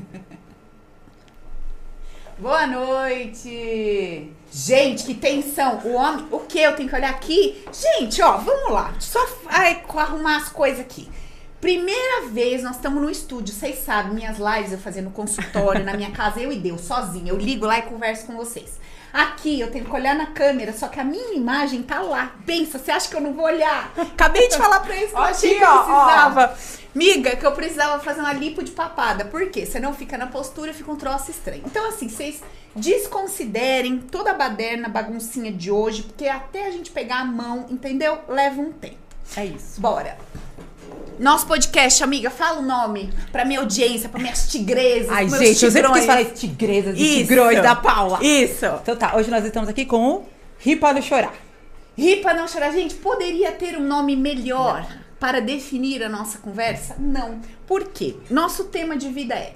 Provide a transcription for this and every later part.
Boa noite! Gente, que tensão! O homem. O que? Eu tenho que olhar aqui? Gente, ó, vamos lá. Só ai, arrumar as coisas aqui. Primeira vez nós estamos no estúdio, vocês sabem, minhas lives eu fazendo consultório na minha casa, eu e Deus, sozinha. Eu ligo lá e converso com vocês. Aqui eu tenho que olhar na câmera, só que a minha imagem tá lá. Pensa, você acha que eu não vou olhar? Acabei de falar pra eles que eu achei que eu precisava. Miga, que eu precisava fazer uma lipo de papada. Por quê? Você não fica na postura, fica um troço estranho. Então, assim, vocês desconsiderem toda a baderna, baguncinha de hoje, porque até a gente pegar a mão, entendeu? Leva um tempo. É isso. Bora. Nosso podcast, amiga, fala o nome pra minha audiência, pra minhas tigresas. Ai, meus gente, eu sempre tigrões. quis falar tigresas e tigrões da Paula. Isso. Então tá, hoje nós estamos aqui com o Ri para não chorar. Ri pra não chorar. Gente, poderia ter um nome melhor para definir a nossa conversa? Não. Por quê? Nosso tema de vida é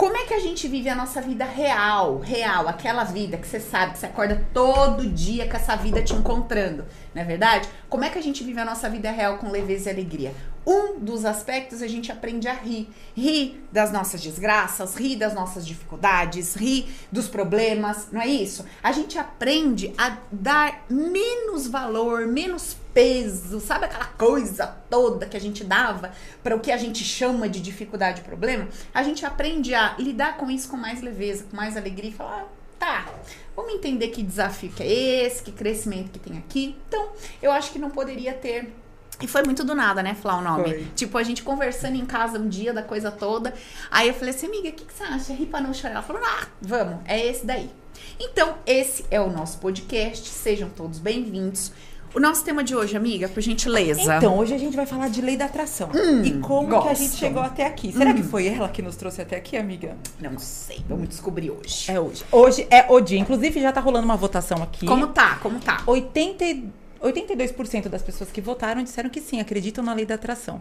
como é que a gente vive a nossa vida real, real, aquela vida que você sabe que você acorda todo dia com essa vida te encontrando, não é verdade? Como é que a gente vive a nossa vida real com leveza e alegria? Um dos aspectos a gente aprende a rir. Rir das nossas desgraças, rir das nossas dificuldades, rir dos problemas, não é isso? A gente aprende a dar menos valor, menos peso, sabe aquela coisa toda que a gente dava para o que a gente chama de dificuldade e problema? A gente aprende a lidar com isso com mais leveza, com mais alegria e falar. "Ah, Tá, vamos entender que desafio que é esse, que crescimento que tem aqui. Então, eu acho que não poderia ter e foi muito do nada, né, falar o nome. Foi. Tipo, a gente conversando em casa um dia da coisa toda. Aí eu falei assim, amiga, o que, que você acha? Rir pra não chorar. Ela falou, ah, vamos, é esse daí. Então, esse é o nosso podcast. Sejam todos bem-vindos. O nosso tema de hoje, amiga, por gentileza. Então, hoje a gente vai falar de lei da atração. e como que a gente gosto. chegou até aqui. Será que foi ela que nos trouxe até aqui, amiga? Não sei, vamos descobrir hoje. É hoje. Hoje é o dia. Inclusive, já tá rolando uma votação aqui. Como tá? Como tá? 80, e- 82% das pessoas que votaram disseram que sim, acreditam na lei da atração.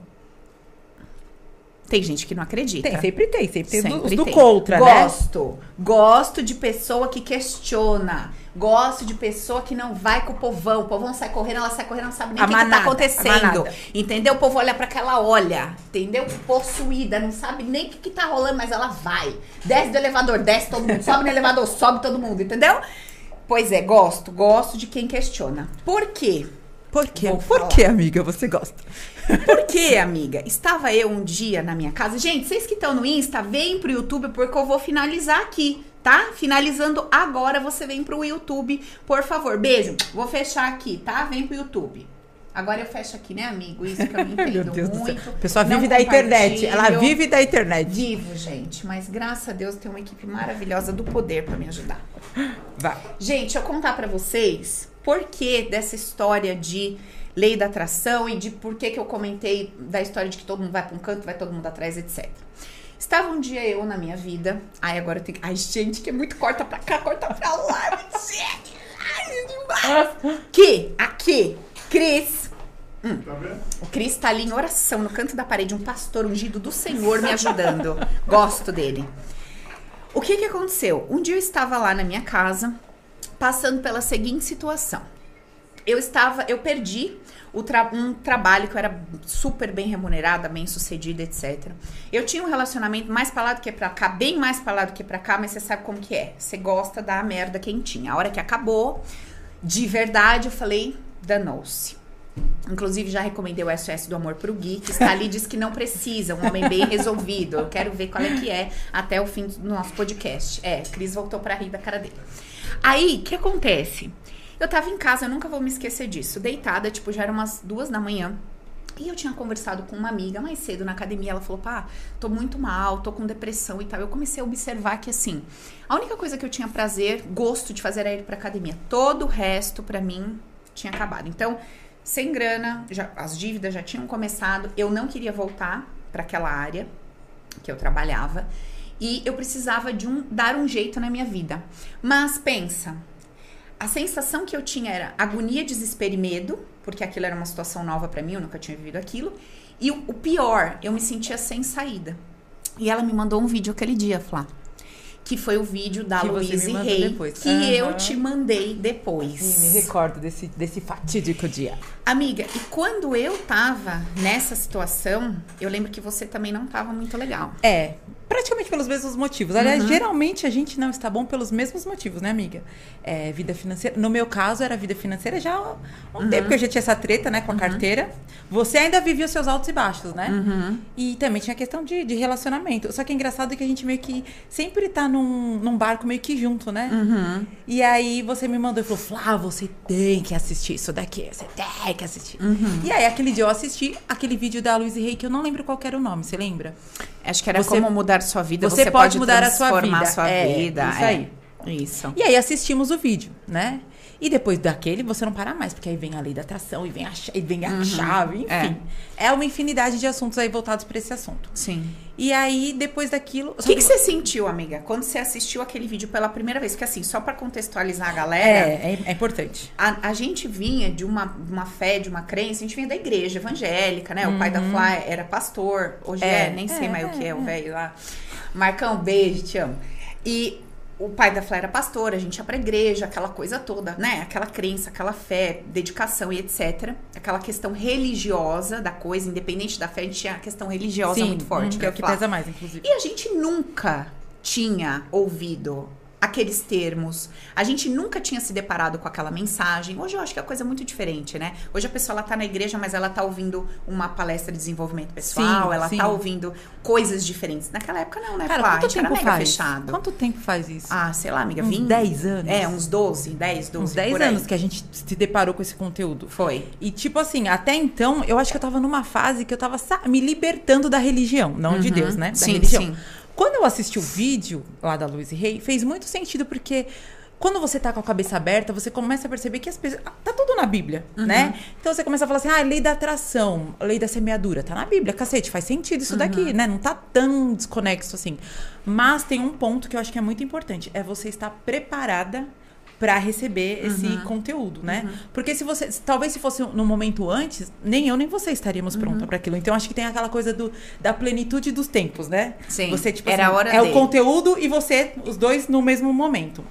Tem gente que não acredita. Tem, sempre tem, sempre tem Sempre os do tem. contra, né? Gosto. Gosto de pessoa que questiona. Gosto de pessoa que não vai com o povão. O povão sai correndo, ela sai correndo, não sabe nem o que, que tá acontecendo. Entendeu? O povo olha pra aquela olha. Entendeu? Possuída, não sabe nem o que, que tá rolando, mas ela vai. Desce do elevador, desce todo mundo. Sobe no elevador, sobe todo mundo. Entendeu? Pois é, gosto. Gosto de quem questiona. Por quê? Por quê? Por que, amiga, você gosta? Por quê, amiga? Estava eu um dia na minha casa. Gente, vocês que estão no Insta, vem pro YouTube porque eu vou finalizar aqui, tá? Finalizando agora, você vem pro YouTube, por favor. Beijo. Vou fechar aqui, tá? Vem pro YouTube. Agora eu fecho aqui, né, amigo? Isso que eu Ai, entendo meu Deus do muito. céu. A pessoa vive da internet. Ela vive da internet. Vivo, gente. Mas graças a Deus tem uma equipe maravilhosa do poder pra me ajudar. Vai. Gente, eu contar pra vocês por que dessa história de lei da atração e de por que que eu comentei da história de que todo mundo vai pra um canto, vai todo mundo atrás, etc. Estava um dia eu na minha vida. Ai, agora eu tenho que. Ai, gente, que é muito corta pra cá, corta pra lá. gente. Ai, demais. Que aqui, Cris. Hum. O Cris tá ali em oração no canto da parede, um pastor ungido do Senhor me ajudando. Gosto dele. O que que aconteceu? Um dia eu estava lá na minha casa, passando pela seguinte situação. Eu estava, eu perdi tra- um trabalho que eu era super bem remunerada, bem sucedida, etc. Eu tinha um relacionamento mais pra lá do que pra cá, bem mais pra lá do que pra cá, mas você sabe como que é. Você gosta da merda quentinha. A hora que acabou, de verdade, eu falei, danou-se. Inclusive, já recomendei o SOS do Amor pro Gui, que está ali diz que não precisa, um homem bem resolvido. Eu quero ver qual é que é até o fim do nosso podcast. É, Cris voltou pra rir da cara dele. Aí, o que acontece? Eu tava em casa, eu nunca vou me esquecer disso, deitada, tipo, já eram umas duas da manhã. E eu tinha conversado com uma amiga mais cedo na academia. Ela falou: pá, tô muito mal, tô com depressão e tal. Eu comecei a observar que, assim, a única coisa que eu tinha prazer, gosto de fazer era ir pra academia. Todo o resto, pra mim, tinha acabado. Então, sem grana, já, as dívidas já tinham começado. Eu não queria voltar para aquela área que eu trabalhava. E eu precisava de um dar um jeito na minha vida. Mas pensa, a sensação que eu tinha era agonia, desespero e medo, porque aquilo era uma situação nova pra mim, eu nunca tinha vivido aquilo. E o, o pior, eu me sentia sem saída. E ela me mandou um vídeo aquele dia, Flá. Que foi o vídeo da Louise Rey, que Aham. eu te mandei depois. Sim, me recordo desse, desse fatídico dia. Amiga, e quando eu tava nessa situação, eu lembro que você também não tava muito legal. É, praticamente pelos mesmos motivos. Aliás, geralmente a gente não está bom pelos mesmos motivos, né, amiga? É, vida financeira. No meu caso, era vida financeira já há um tempo que eu já tinha essa treta, né, com a carteira. Você ainda vivia os seus altos e baixos, né? E também tinha a questão de, de relacionamento. Só que é engraçado que a gente meio que sempre tá num, num barco meio que junto, né? E aí você me mandou e falou: Flá, você tem que assistir isso daqui. Você tem que assistir. E aí, aquele dia eu assisti aquele vídeo da Luiz Rey, que eu não lembro qual era o nome, você lembra? Acho que era Você- como mudar sua vida. você Você, pode pode mudar a sua transformar vida. a sua É, vida. isso é. aí. Isso. E aí assistimos o vídeo, né? E depois daquele você não para mais, porque aí vem a lei da atração e vem a, e vem a chave, enfim. É. uma infinidade de assuntos aí voltados para esse assunto. Sim. E aí, depois daquilo. O que, que você sentiu, amiga, quando você assistiu aquele vídeo pela primeira vez? Porque assim, só pra contextualizar a galera, É, é, é importante. a, a gente vinha de uma, uma fé, de uma crença, a gente vinha da igreja evangélica, né? O pai da Flá era pastor, hoje é, É, nem sei é, mais o que é, é, o velho lá. Marcão, beijo, te amo. E o pai da Flá era pastor, a gente ia pra igreja, aquela coisa toda, né? Aquela crença, aquela fé, dedicação e etc. Aquela questão religiosa da coisa, independente da fé, a gente tinha a questão religiosa muito forte. hum, que é o que pesa mais, inclusive. E a gente nunca tinha ouvido aqueles termos. A gente nunca tinha se deparado com aquela mensagem. Hoje eu acho que é coisa muito diferente, né? Hoje a pessoa ela tá na igreja, mas ela tá ouvindo uma palestra de desenvolvimento pessoal, Sim, ela sim. tá ouvindo coisas diferentes. Naquela época não, né? Cara, a quanto tempo faz? fechado. Quanto tempo faz isso? Ah, sei lá, amiga, Uns 20? 10 anos? É, uns 12, 10, 12. Uns 10 por aí. anos que a gente se deparou com esse conteúdo. Foi. E, tipo assim, até então, eu acho que eu tava numa fase que eu tava me libertando da religião, não de Deus, né? Da Uhum. Sim, religião. sim. Quando eu assisti o vídeo lá da Luiz Rey, fez muito sentido, porque quando você tá com a cabeça aberta, você começa a perceber que as pessoas. ah, Tá tudo na Bíblia, Uhum. né? Então você começa a falar assim: ah, lei da atração, lei da semeadura. Tá na Bíblia, cacete, faz sentido isso Uhum. daqui, né? Não tá tão desconexo assim. Mas tem um ponto que eu acho que é muito importante: é você estar preparada para receber esse Uhum. conteúdo, né? Porque se você, talvez se fosse no momento antes, nem eu nem você estaríamos Uhum. pronta para aquilo. Então acho que tem aquela coisa do, da plenitude dos tempos, né? Sim, Você tipo era assim, a hora é o dele. conteúdo e você os dois no mesmo momento.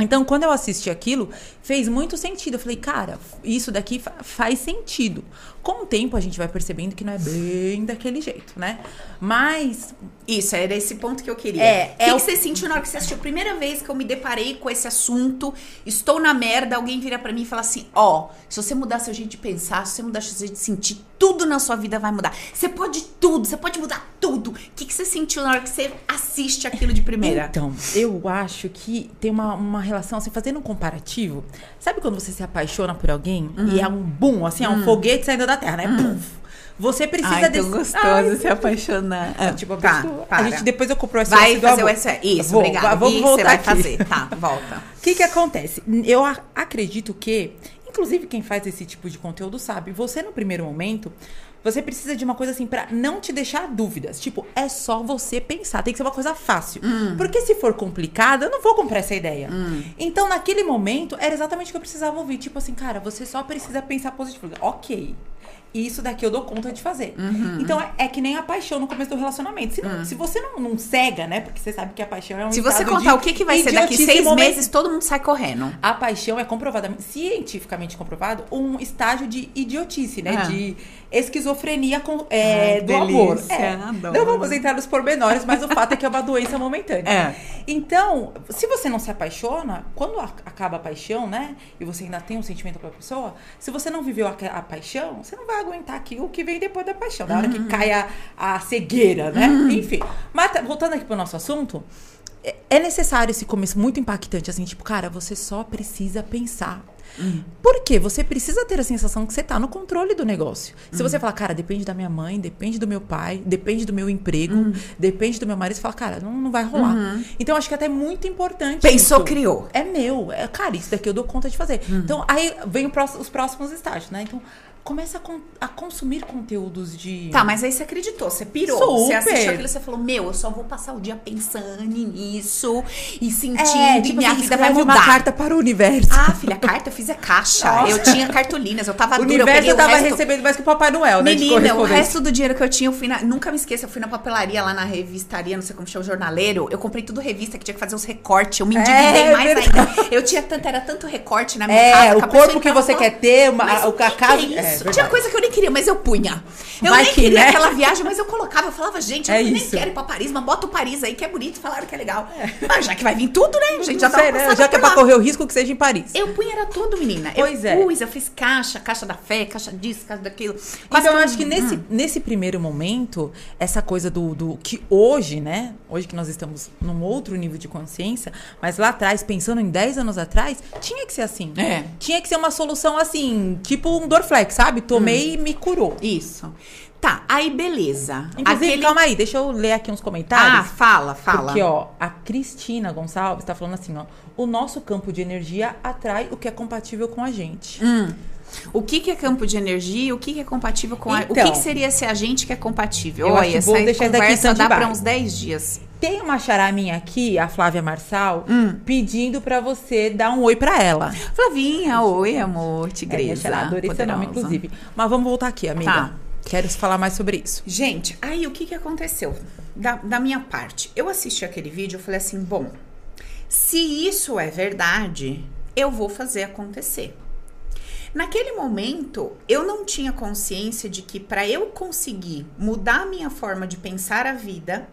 Então, quando eu assisti aquilo, fez muito sentido. Eu falei, cara, isso daqui fa- faz sentido. Com o tempo, a gente vai percebendo que não é bem daquele jeito, né? Mas Isso, era esse ponto que eu queria. É, o que, é que o- você sentiu na hora que você assistiu? Primeira vez que eu me deparei com esse assunto, estou na merda, alguém vira pra mim e fala assim: ó, se você mudar seu jeito de pensar, se você mudar seu jeito de sentir, tudo na sua vida vai mudar. Você pode tudo, você pode mudar tudo. O que, que você sentiu na hora que você assiste aquilo de primeira? Então, eu acho que tem uma, uma relação, assim, fazendo um comparativo. Sabe quando você se apaixona por alguém e é um boom, assim, é um foguete saindo da terra, né? Puf. Você precisa Ai, tão desse. gostoso Ai, se apaixonar. é, tipo, tá, pessoa- para. a gente depois eu compro o SOS Vai fazer o SS. Isso, Vou, obrigada. Vamos voltar você vai aqui. fazer. Tá, volta. O que que acontece? Eu acredito que, inclusive quem faz esse tipo de conteúdo sabe, você no primeiro momento, você precisa de uma coisa assim pra não te deixar dúvidas. Tipo, é só você pensar, tem que ser uma coisa fácil. Porque se for complicado, eu não vou comprar essa ideia. Então, naquele momento, era exatamente o que eu precisava ouvir. Tipo assim, cara, você só precisa pensar positivo. Ok. Isso daqui eu dou conta de fazer. Então é, é que nem a paixão no começo do relacionamento. Se, não- se você não, não cega, né? Porque você sabe que a paixão é um Se você contar de o que, que vai ser daqui seis meses, todo mundo sai correndo. a paixão é comprovadamente, cientificamente comprovado, um estágio de idiotice, né? De esquizofrenia com, é, Ai, do delícia, amor. É. adoro. Não vamos entrar nos pormenores, mas o fato é que é uma doença momentânea. É. Então, se você não se apaixona, quando acaba a paixão, né? E você ainda tem um sentimento pela pessoa, se você não viveu a, a paixão, você não vai aguentar aquilo que vem depois da paixão, da hora Uhum. que cai a, a cegueira, né? Enfim. Mas tá- voltando aqui pro nosso assunto, é- é necessário esse começo muito impactante, assim, tipo, cara, você só precisa pensar. Por quê? Você precisa ter a sensação que você tá no controle do negócio. Se você falar, cara, depende da minha mãe, depende do meu pai, depende do meu emprego, depende do meu marido, você fala, cara, não, não vai rolar. Então, acho que até é muito importante. Pensou, isso. criou. É meu. É, cara, isso daqui eu dou conta de fazer. Então, aí vem pró- os próximos estágios, né? Então, começa a, con- a consumir conteúdos de. Tá, mas aí você acreditou, você pirou. Super. Você assistiu aquilo e você falou: Meu, eu só vou passar o dia pensando nisso e sentindo, É, tipo minha assim, vida vai mudar. uma carta para o universo. Ah, filha, carta eu fiz é caixa. Nossa. Eu tinha cartolinas, eu tava o dura, eu universo peguei o tava resto... recebendo mais que o Papai Noel, né? Menina, o resto do dinheiro que eu tinha, eu fui na. Nunca me esqueça, eu fui na papelaria lá na revistaria, não sei como chama, o jornaleiro. Eu comprei tudo revista que tinha que fazer uns recortes. Eu me endividei É, mais verdade. ainda. Eu tinha tanto, era tanto recorte na minha casa. É, o a corpo que você quer ter, uma, o cacau. é isso? verdade. Tinha coisa que eu nem queria, mas eu punha. Eu Vai nem que, queria né? aquela viagem, mas eu colocava. Eu falava, gente, eu É nem quero ir pra Paris, mas bota o Paris aí que é bonito, falaram que é legal. Mas já que vai vir tudo, né? A gente já sei, né? Já que é pra correr o risco que seja em Paris. Eu punha era tudo, menina. Pois eu é. pus, eu fiz caixa, caixa da fé, caixa disso, caixa daquilo. Quase Então, eu acho que nesse, nesse primeiro momento, essa coisa do, do. que hoje, né? Hoje que nós estamos num outro nível de consciência, mas lá atrás, pensando em 10 anos atrás, tinha que ser assim. É. Tinha que ser uma solução assim, tipo um Dorflex, sabe? Tomei e me curou. Isso. Tá, aí beleza. Inclusive, Aquele- calma aí, deixa eu ler aqui uns Ah, comentários. fala, fala. Porque, ó, a Cristina Gonçalves tá falando assim, ó. O nosso campo de energia atrai o que é compatível com a gente. Hum. O que, que é campo de energia? O que, que é compatível com a... O Então. que, que seria esse agente que é compatível? Eu Olha, acho que essa vou deixar isso daqui conversa dá pra uns 10 dias. Tem uma xará minha aqui, a Flávia Marçal, Hum. pedindo pra você dar um oi pra ela. Flavinha, oi, amor, É, tigresa. xará, adorei seu nome, poderosa. inclusive. Mas vamos voltar aqui, amiga. Tá. Quero falar mais sobre isso. Gente, aí o que, que aconteceu? Da, da minha parte, eu assisti aquele vídeo, eu falei assim, bom, se isso é verdade, eu vou fazer acontecer. Naquele momento, eu não tinha consciência de que para eu conseguir mudar a minha forma de pensar a vida,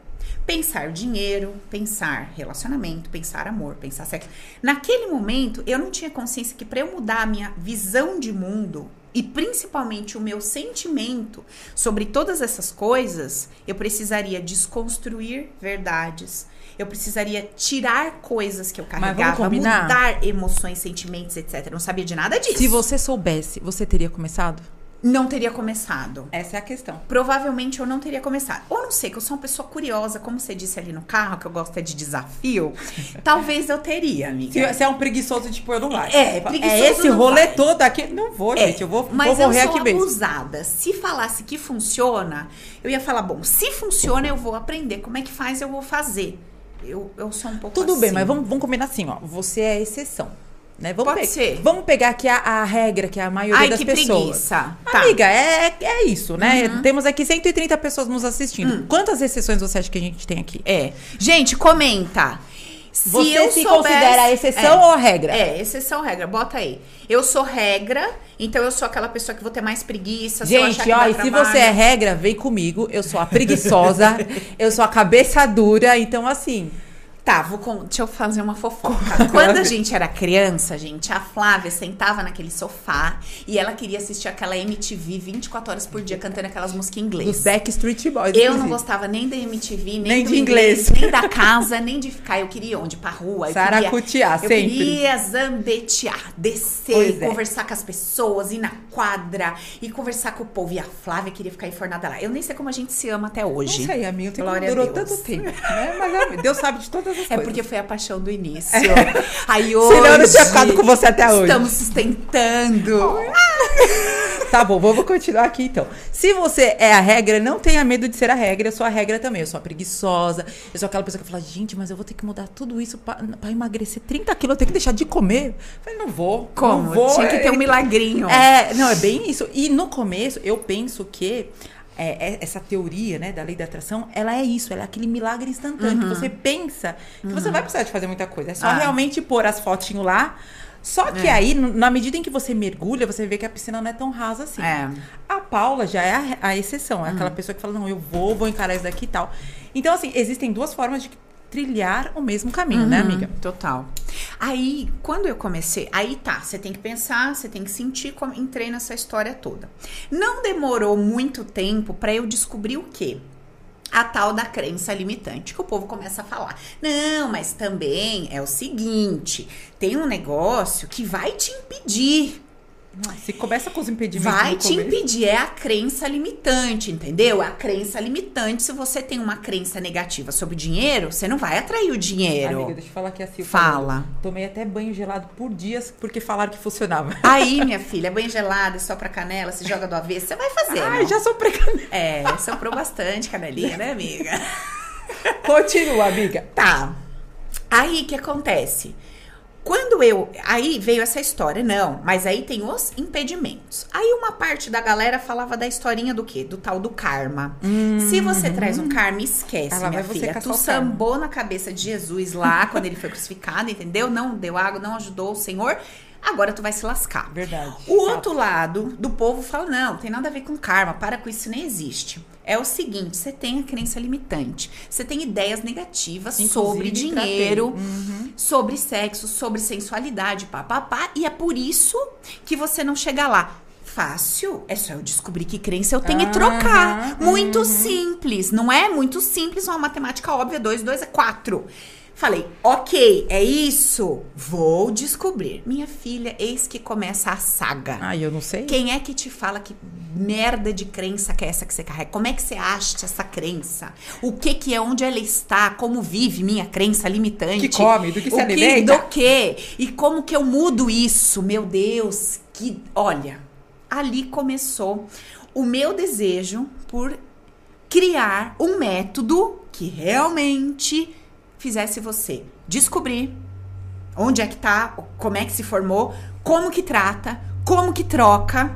pensar dinheiro, pensar relacionamento, pensar amor, pensar sexo. Naquele momento, eu não tinha consciência que para eu mudar a minha visão de mundo e principalmente o meu sentimento sobre todas essas coisas, eu precisaria desconstruir verdades. Eu precisaria tirar coisas que eu carregava, mudar emoções, sentimentos, etc. Eu não sabia de nada disso. Se você soubesse, você teria começado? Não teria começado. Essa é a questão. Provavelmente eu não teria começado. Ou não sei, que eu sou uma pessoa curiosa, como você disse ali no carro, que eu gosto é de desafio. talvez eu teria, amiga. Se você é um preguiçoso, tipo, eu não vai. É, preguiçoso É esse rolê vai. todo aqui. Não vou, É, gente. Eu vou, mas vou morrer eu sou aqui mesmo. abusada. Se falasse que funciona, eu ia falar, bom, se funciona, eu vou aprender. Como é que faz, eu vou fazer. Eu, eu sou um pouco Tudo bem, assim. mas vamos, vamos combinar assim, ó. Você é exceção. Né? Vamos Pode pe- ser. Vamos pegar aqui a, a regra, que é a maioria Ai, das que pessoas. preguiça. Tá. Uhum. Amiga, é, é isso, né? Temos aqui 130 pessoas nos assistindo. Quantas exceções você acha que a gente tem aqui? É. Gente, comenta. Se Você eu se soubesse- considera a exceção É. ou a regra? É, exceção ou regra. Bota aí. Eu sou regra, então eu sou aquela pessoa que vou ter mais preguiça. se Gente, que ó, e se você é regra, vem comigo. Eu sou a preguiçosa, eu sou a cabeça dura, então assim. Tá, vou con- deixa eu fazer uma fofoca. Quando a gente era criança, gente, a Flávia sentava naquele sofá e ela queria assistir aquela MTV 24 horas por dia cantando aquelas músicas em inglês. Dos Backstreet Boys. Eu não gostava nem da MTV, nem, Nem de inglês. nem da casa, nem de ficar. Eu queria onde? Pra rua. Queria, sempre. Eu queria zambetear, descer, é. conversar com as pessoas, ir na quadra e conversar com o povo. E a Flávia queria ficar enfornada lá. Eu nem sei como a gente se ama até hoje. Não sei, amigo. Tem durou tanto tempo. Né? Mas Deus sabe de todas É coisas. porque foi a paixão do início. Aí hoje. Senão eu não tinha ficado com você até hoje. Estamos sustentando. Tá bom, vamos continuar aqui então. Se você é a regra, não tenha medo de ser a regra. Eu sou a regra também. Eu sou a preguiçosa. Eu sou aquela pessoa que fala, gente, mas eu vou ter que mudar tudo isso pra, pra emagrecer 30 quilos. Eu tenho que deixar de comer. Eu falei, não vou. Como? Não vou. Tinha que ter um É, milagrinho. É, não, é bem isso. E no começo, eu penso que é, é, essa teoria, né, da lei da atração, ela é isso, ela é aquele milagre instantâneo. Que você pensa que você vai precisar de fazer muita coisa. É só Ah. realmente pôr as fotinhos lá. Só que É. aí, na medida em que você mergulha, você vê que a piscina não é tão rasa assim. É. A Paula já é a, a exceção, é aquela pessoa que fala, não, eu vou, vou encarar isso daqui e tal. Então, assim, existem duas formas de trilhar o mesmo caminho, né, Uhum, amiga? Total. Aí, quando eu comecei, aí tá, você tem que pensar, você tem que sentir como entrei nessa história toda. Não demorou muito tempo pra eu descobrir o quê? A tal da crença limitante, que o povo começa a falar. Não, mas também é o seguinte: tem um negócio que vai te impedir Se começa com os impedimentos. Vai te impedir, é a crença limitante, entendeu? É a crença limitante. Se você tem uma crença negativa sobre dinheiro, você não vai atrair o dinheiro. Amiga, deixa eu falar aqui assim. Fala. Tomei até banho gelado por dias porque falaram que funcionava. Aí, minha filha, banho gelado, só pra canela, se joga do avesso, você vai fazer. Ai, não? já sou precanela. É, soprou bastante canelinha, né, amiga? Continua, amiga. Tá. Aí, o que acontece? Quando eu. Aí veio essa história, não, mas aí tem os impedimentos. Aí uma parte da galera falava da historinha do quê? Do tal do karma. Se você traz um karma, esquece, lá minha filha. Tu sambou na cabeça de Jesus lá, quando ele foi crucificado, entendeu? Não deu água, não ajudou o Senhor. Agora tu vai se lascar. Verdade. O outro lado do povo fala: não, tem nada a ver com karma, para com isso, nem existe. É o seguinte: você tem a crença limitante, você tem ideias negativas sobre Inclusive, tratei. dinheiro, Uhum. sobre sexo, sobre sensualidade, papapá, e é por isso que você não chega lá. Fácil, é só eu descobrir que crença eu tenho e Aham, trocar. Muito uhum. simples, não é muito simples, uma matemática óbvia, 2, 2 é 4. Falei, ok, é isso, vou descobrir. Minha filha, eis que começa a saga. Ai, eu não sei. Quem é que te fala que merda de crença que é essa que você carrega? Como é que você acha essa crença? O que que é, onde ela está? Como vive minha crença limitante? Que come, do que se o alimenta? do que? E como que eu mudo isso? Meu Deus, que... Olha, ali começou o meu desejo por criar um método que realmente fizesse você descobrir onde é que tá, como é que se formou, como que trata, como que troca.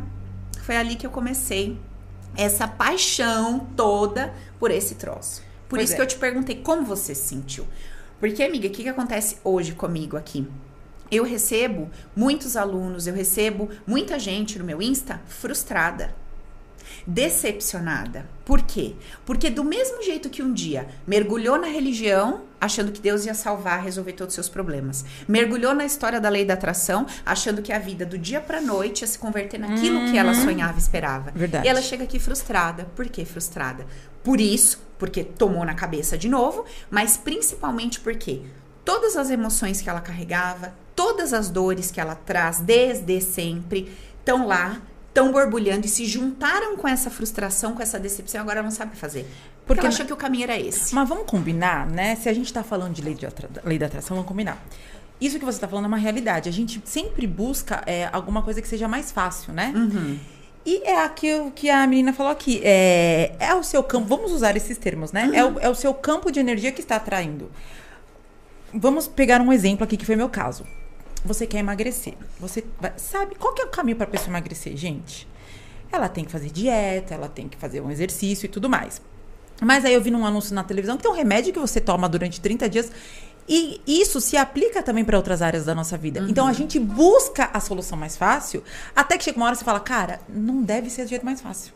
Foi ali que eu comecei essa paixão toda por esse troço. Por Pois isso é. que eu te perguntei como você se sentiu. Porque, amiga, o que, que acontece hoje comigo aqui? Eu recebo muitos alunos, eu recebo muita gente no meu Insta frustrada decepcionada. Por quê? Porque do mesmo jeito que um dia mergulhou na religião, achando que Deus ia salvar, resolver todos os seus problemas. Mergulhou na história da lei da atração, achando que a vida do dia pra noite ia se converter naquilo que ela sonhava e esperava. Verdade. E ela chega aqui frustrada. Por que frustrada? Por isso, porque tomou na cabeça de novo, mas principalmente porque todas as emoções que ela carregava, todas as dores que ela traz desde sempre, estão lá, estão borbulhando e se juntaram com essa frustração, com essa decepção, agora não sabe fazer. Porque, Porque achou que o caminho era esse. Mas vamos combinar, né? Se a gente tá falando de lei, de atra- lei da atração, vamos combinar. Isso que você tá falando é uma realidade. A gente sempre busca é, alguma coisa que seja mais fácil, né? Uhum. E é aquilo que a menina falou aqui. É, é o seu campo, vamos usar esses termos, né? É, o, é o seu campo de energia que está atraindo. Vamos pegar um exemplo aqui que foi meu caso. Você quer emagrecer. Você vai- sabe qual que é o caminho para pessoa emagrecer, gente? Ela tem que fazer dieta, ela tem que fazer um exercício e tudo mais. Mas aí eu vi num anúncio na televisão que tem um remédio que você toma durante 30 dias. E isso se aplica também para outras áreas da nossa vida. Então a gente busca a solução mais fácil, até que chega uma hora e você fala, cara, não deve ser do jeito mais fácil.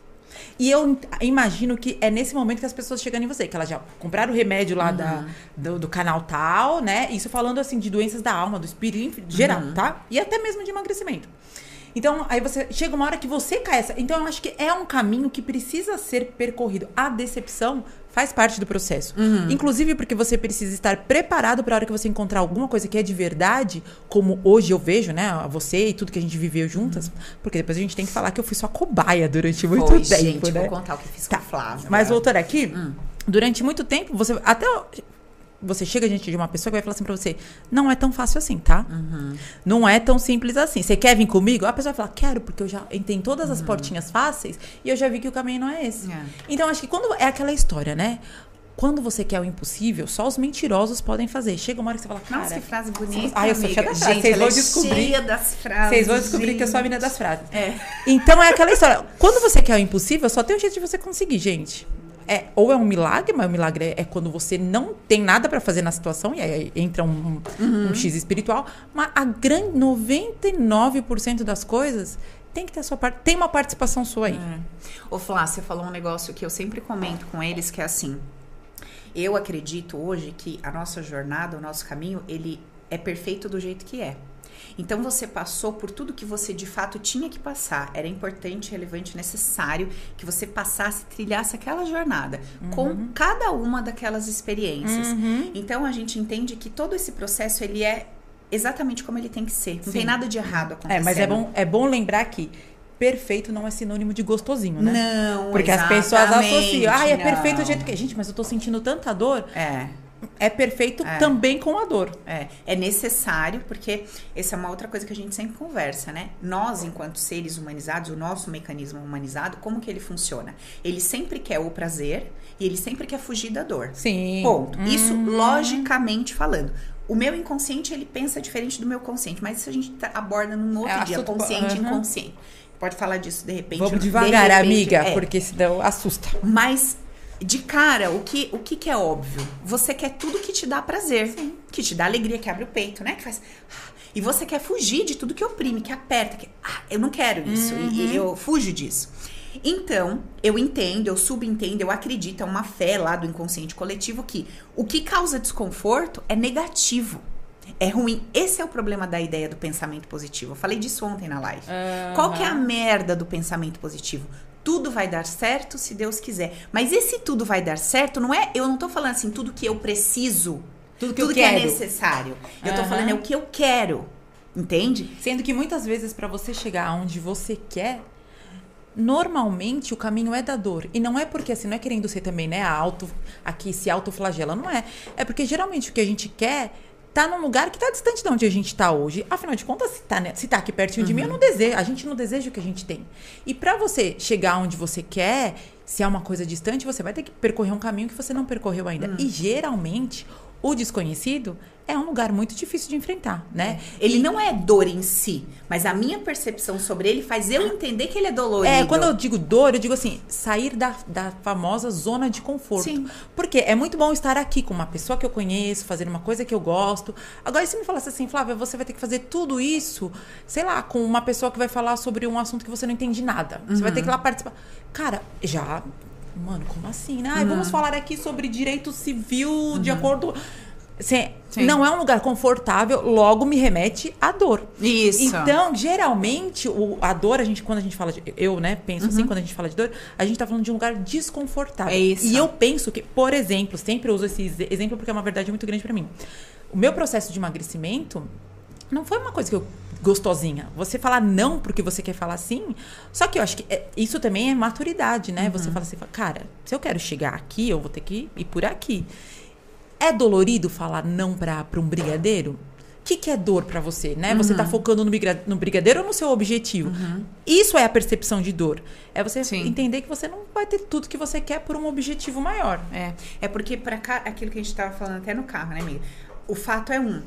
E eu in- imagino que é nesse momento que as pessoas chegam em você, que elas já compraram o remédio lá da, do, do canal tal, né? Isso falando assim de doenças da alma, do espírito, geral, tá? E até mesmo de emagrecimento. Então, aí você chega uma hora que você cai essa. Então, eu acho que é um caminho que precisa ser percorrido. A decepção faz parte do processo. Inclusive porque você precisa estar preparado para a hora que você encontrar alguma coisa que é de verdade, como hoje eu vejo, né, você e tudo que a gente viveu juntas, porque depois a gente tem que falar que eu fui sua cobaia durante muito Foi, tempo, gente, né? vou contar o que fiz Tá. com o Flávio. Mas voltando aqui, durante muito tempo, você até você chega diante de uma pessoa que vai falar assim pra você: não é tão fácil assim, tá? Não é tão simples assim. Você quer vir comigo? A pessoa vai falar: quero, porque eu já entrei em todas as portinhas fáceis e eu já vi que o caminho não é esse. É. Então, acho que quando é aquela história, né? Quando você quer o impossível, só os mentirosos podem fazer. Chega uma hora que você fala, cara. Nossa, que frase bonita. Ah, eu sou cheia das frases. Gente, Vocês vão é descobrir. das frases. Vocês vão descobrir que eu sou a gente. menina das frases. É. Então é aquela história. Quando você quer o impossível, só tem um jeito de você conseguir, gente. É, ou é um milagre, mas o milagre é, é quando você não tem nada pra fazer na situação, e aí entra um, um- um X espiritual. Mas a grande 99% das coisas tem que ter a sua parte. Tem uma participação sua aí. É. Ô, Flá, você falou um negócio que eu sempre comento com eles, que é assim. Eu acredito hoje que a nossa jornada, o nosso caminho, ele é perfeito do jeito que é. Então você passou por tudo que você de fato tinha que passar. Era importante, relevante, necessário que você passasse, trilhasse aquela jornada com cada uma daquelas experiências. Então a gente entende que todo esse processo ele é exatamente como ele tem que ser. Não Sim. tem nada de errado acontecendo. É, mas é bom, é bom lembrar que perfeito não é sinônimo de gostosinho, né? Não, Porque as pessoas associam. Ah, é perfeito do jeito que. Gente, mas eu tô sentindo tanta dor. É. É perfeito É. também com a dor. É, é necessário, porque essa é uma outra coisa que a gente sempre conversa, né? Nós, enquanto seres humanizados, o nosso mecanismo humanizado, como que ele funciona? Ele sempre quer o prazer e ele sempre quer fugir da dor. Sim. Ponto. Isso Hum. logicamente falando. O meu inconsciente, ele pensa diferente do meu consciente, mas isso a gente tá- aborda num outro É dia, consciente e Aham. inconsciente. Pode falar disso de repente. Vamos de devagar, repente, amiga, é. porque senão assusta. Mas de cara, o que, o que que é óbvio? Você quer tudo que te dá prazer, que te dá alegria, que abre o peito, né? Que faz. E você quer fugir de tudo que oprime, que aperta, que ah, eu não quero isso, e, e eu fujo disso. Então, eu entendo, eu subentendo, eu acredito, é uma fé lá do inconsciente coletivo que o que causa desconforto é negativo. É ruim. Esse é o problema da ideia do pensamento positivo. Eu falei disso ontem na live. Qual que é a merda do pensamento positivo? Tudo vai dar certo se Deus quiser. Mas esse tudo vai dar certo não é. Eu não tô falando assim, tudo que eu preciso, Tudo que tudo eu que é necessário. Eu tô falando é o que eu quero. Entende? Sendo que muitas vezes, pra você chegar aonde você quer, normalmente o caminho é da dor. E não é porque, assim, não é querendo ser também, né, a auto, aqui se autoflagela, não é. É porque geralmente o que a gente quer tá num lugar que tá distante de onde a gente tá hoje. Afinal de contas, se tá, né, se tá aqui pertinho de mim, eu não desejo. A gente não deseja o que a gente tem. E pra você chegar onde você quer, se é uma coisa distante, você vai ter que percorrer um caminho que você não percorreu ainda. E geralmente, o desconhecido é um lugar muito difícil de enfrentar, né? Ele não é dor em si, mas a minha percepção sobre ele faz eu entender que ele é dolorido. É, quando eu digo dor, eu digo assim, sair da, da famosa zona de conforto. Sim. Porque é muito bom estar aqui com uma pessoa que eu conheço, fazer uma coisa que eu gosto. Agora, se me falasse assim, Flávia, você vai ter que fazer tudo isso, sei lá, com uma pessoa que vai falar sobre um assunto que você não entende nada. Você vai ter que ir lá participar. Cara, já. Mano, como assim, né? Ai, vamos falar aqui sobre direito civil de acordo. Assim, Sim. Não é um lugar confortável, logo me remete à dor. Isso. Então, geralmente, o, a dor, a gente, quando a gente fala de. Eu, né, penso assim, quando a gente fala de dor, a gente tá falando de um lugar desconfortável. É isso. E eu penso que, por exemplo, sempre uso esse ex- exemplo porque é uma verdade muito grande pra mim. O meu processo de emagrecimento não foi uma coisa que eu gostosinha. Você falar não porque você quer falar sim. Só que eu acho que é- isso também é maturidade, né? Você fala assim, cara, se eu quero chegar aqui, eu vou ter que ir por aqui. É dolorido falar não pra, pra um brigadeiro? O que, que é dor pra você, né? Você tá focando no, briga- no brigadeiro ou no seu objetivo? Isso é a percepção de dor. É você Sim. entender que você não vai ter tudo que você quer por um objetivo maior. É, é porque para cá, aquilo que a gente tava falando até no carro, né, amiga? O fato é um.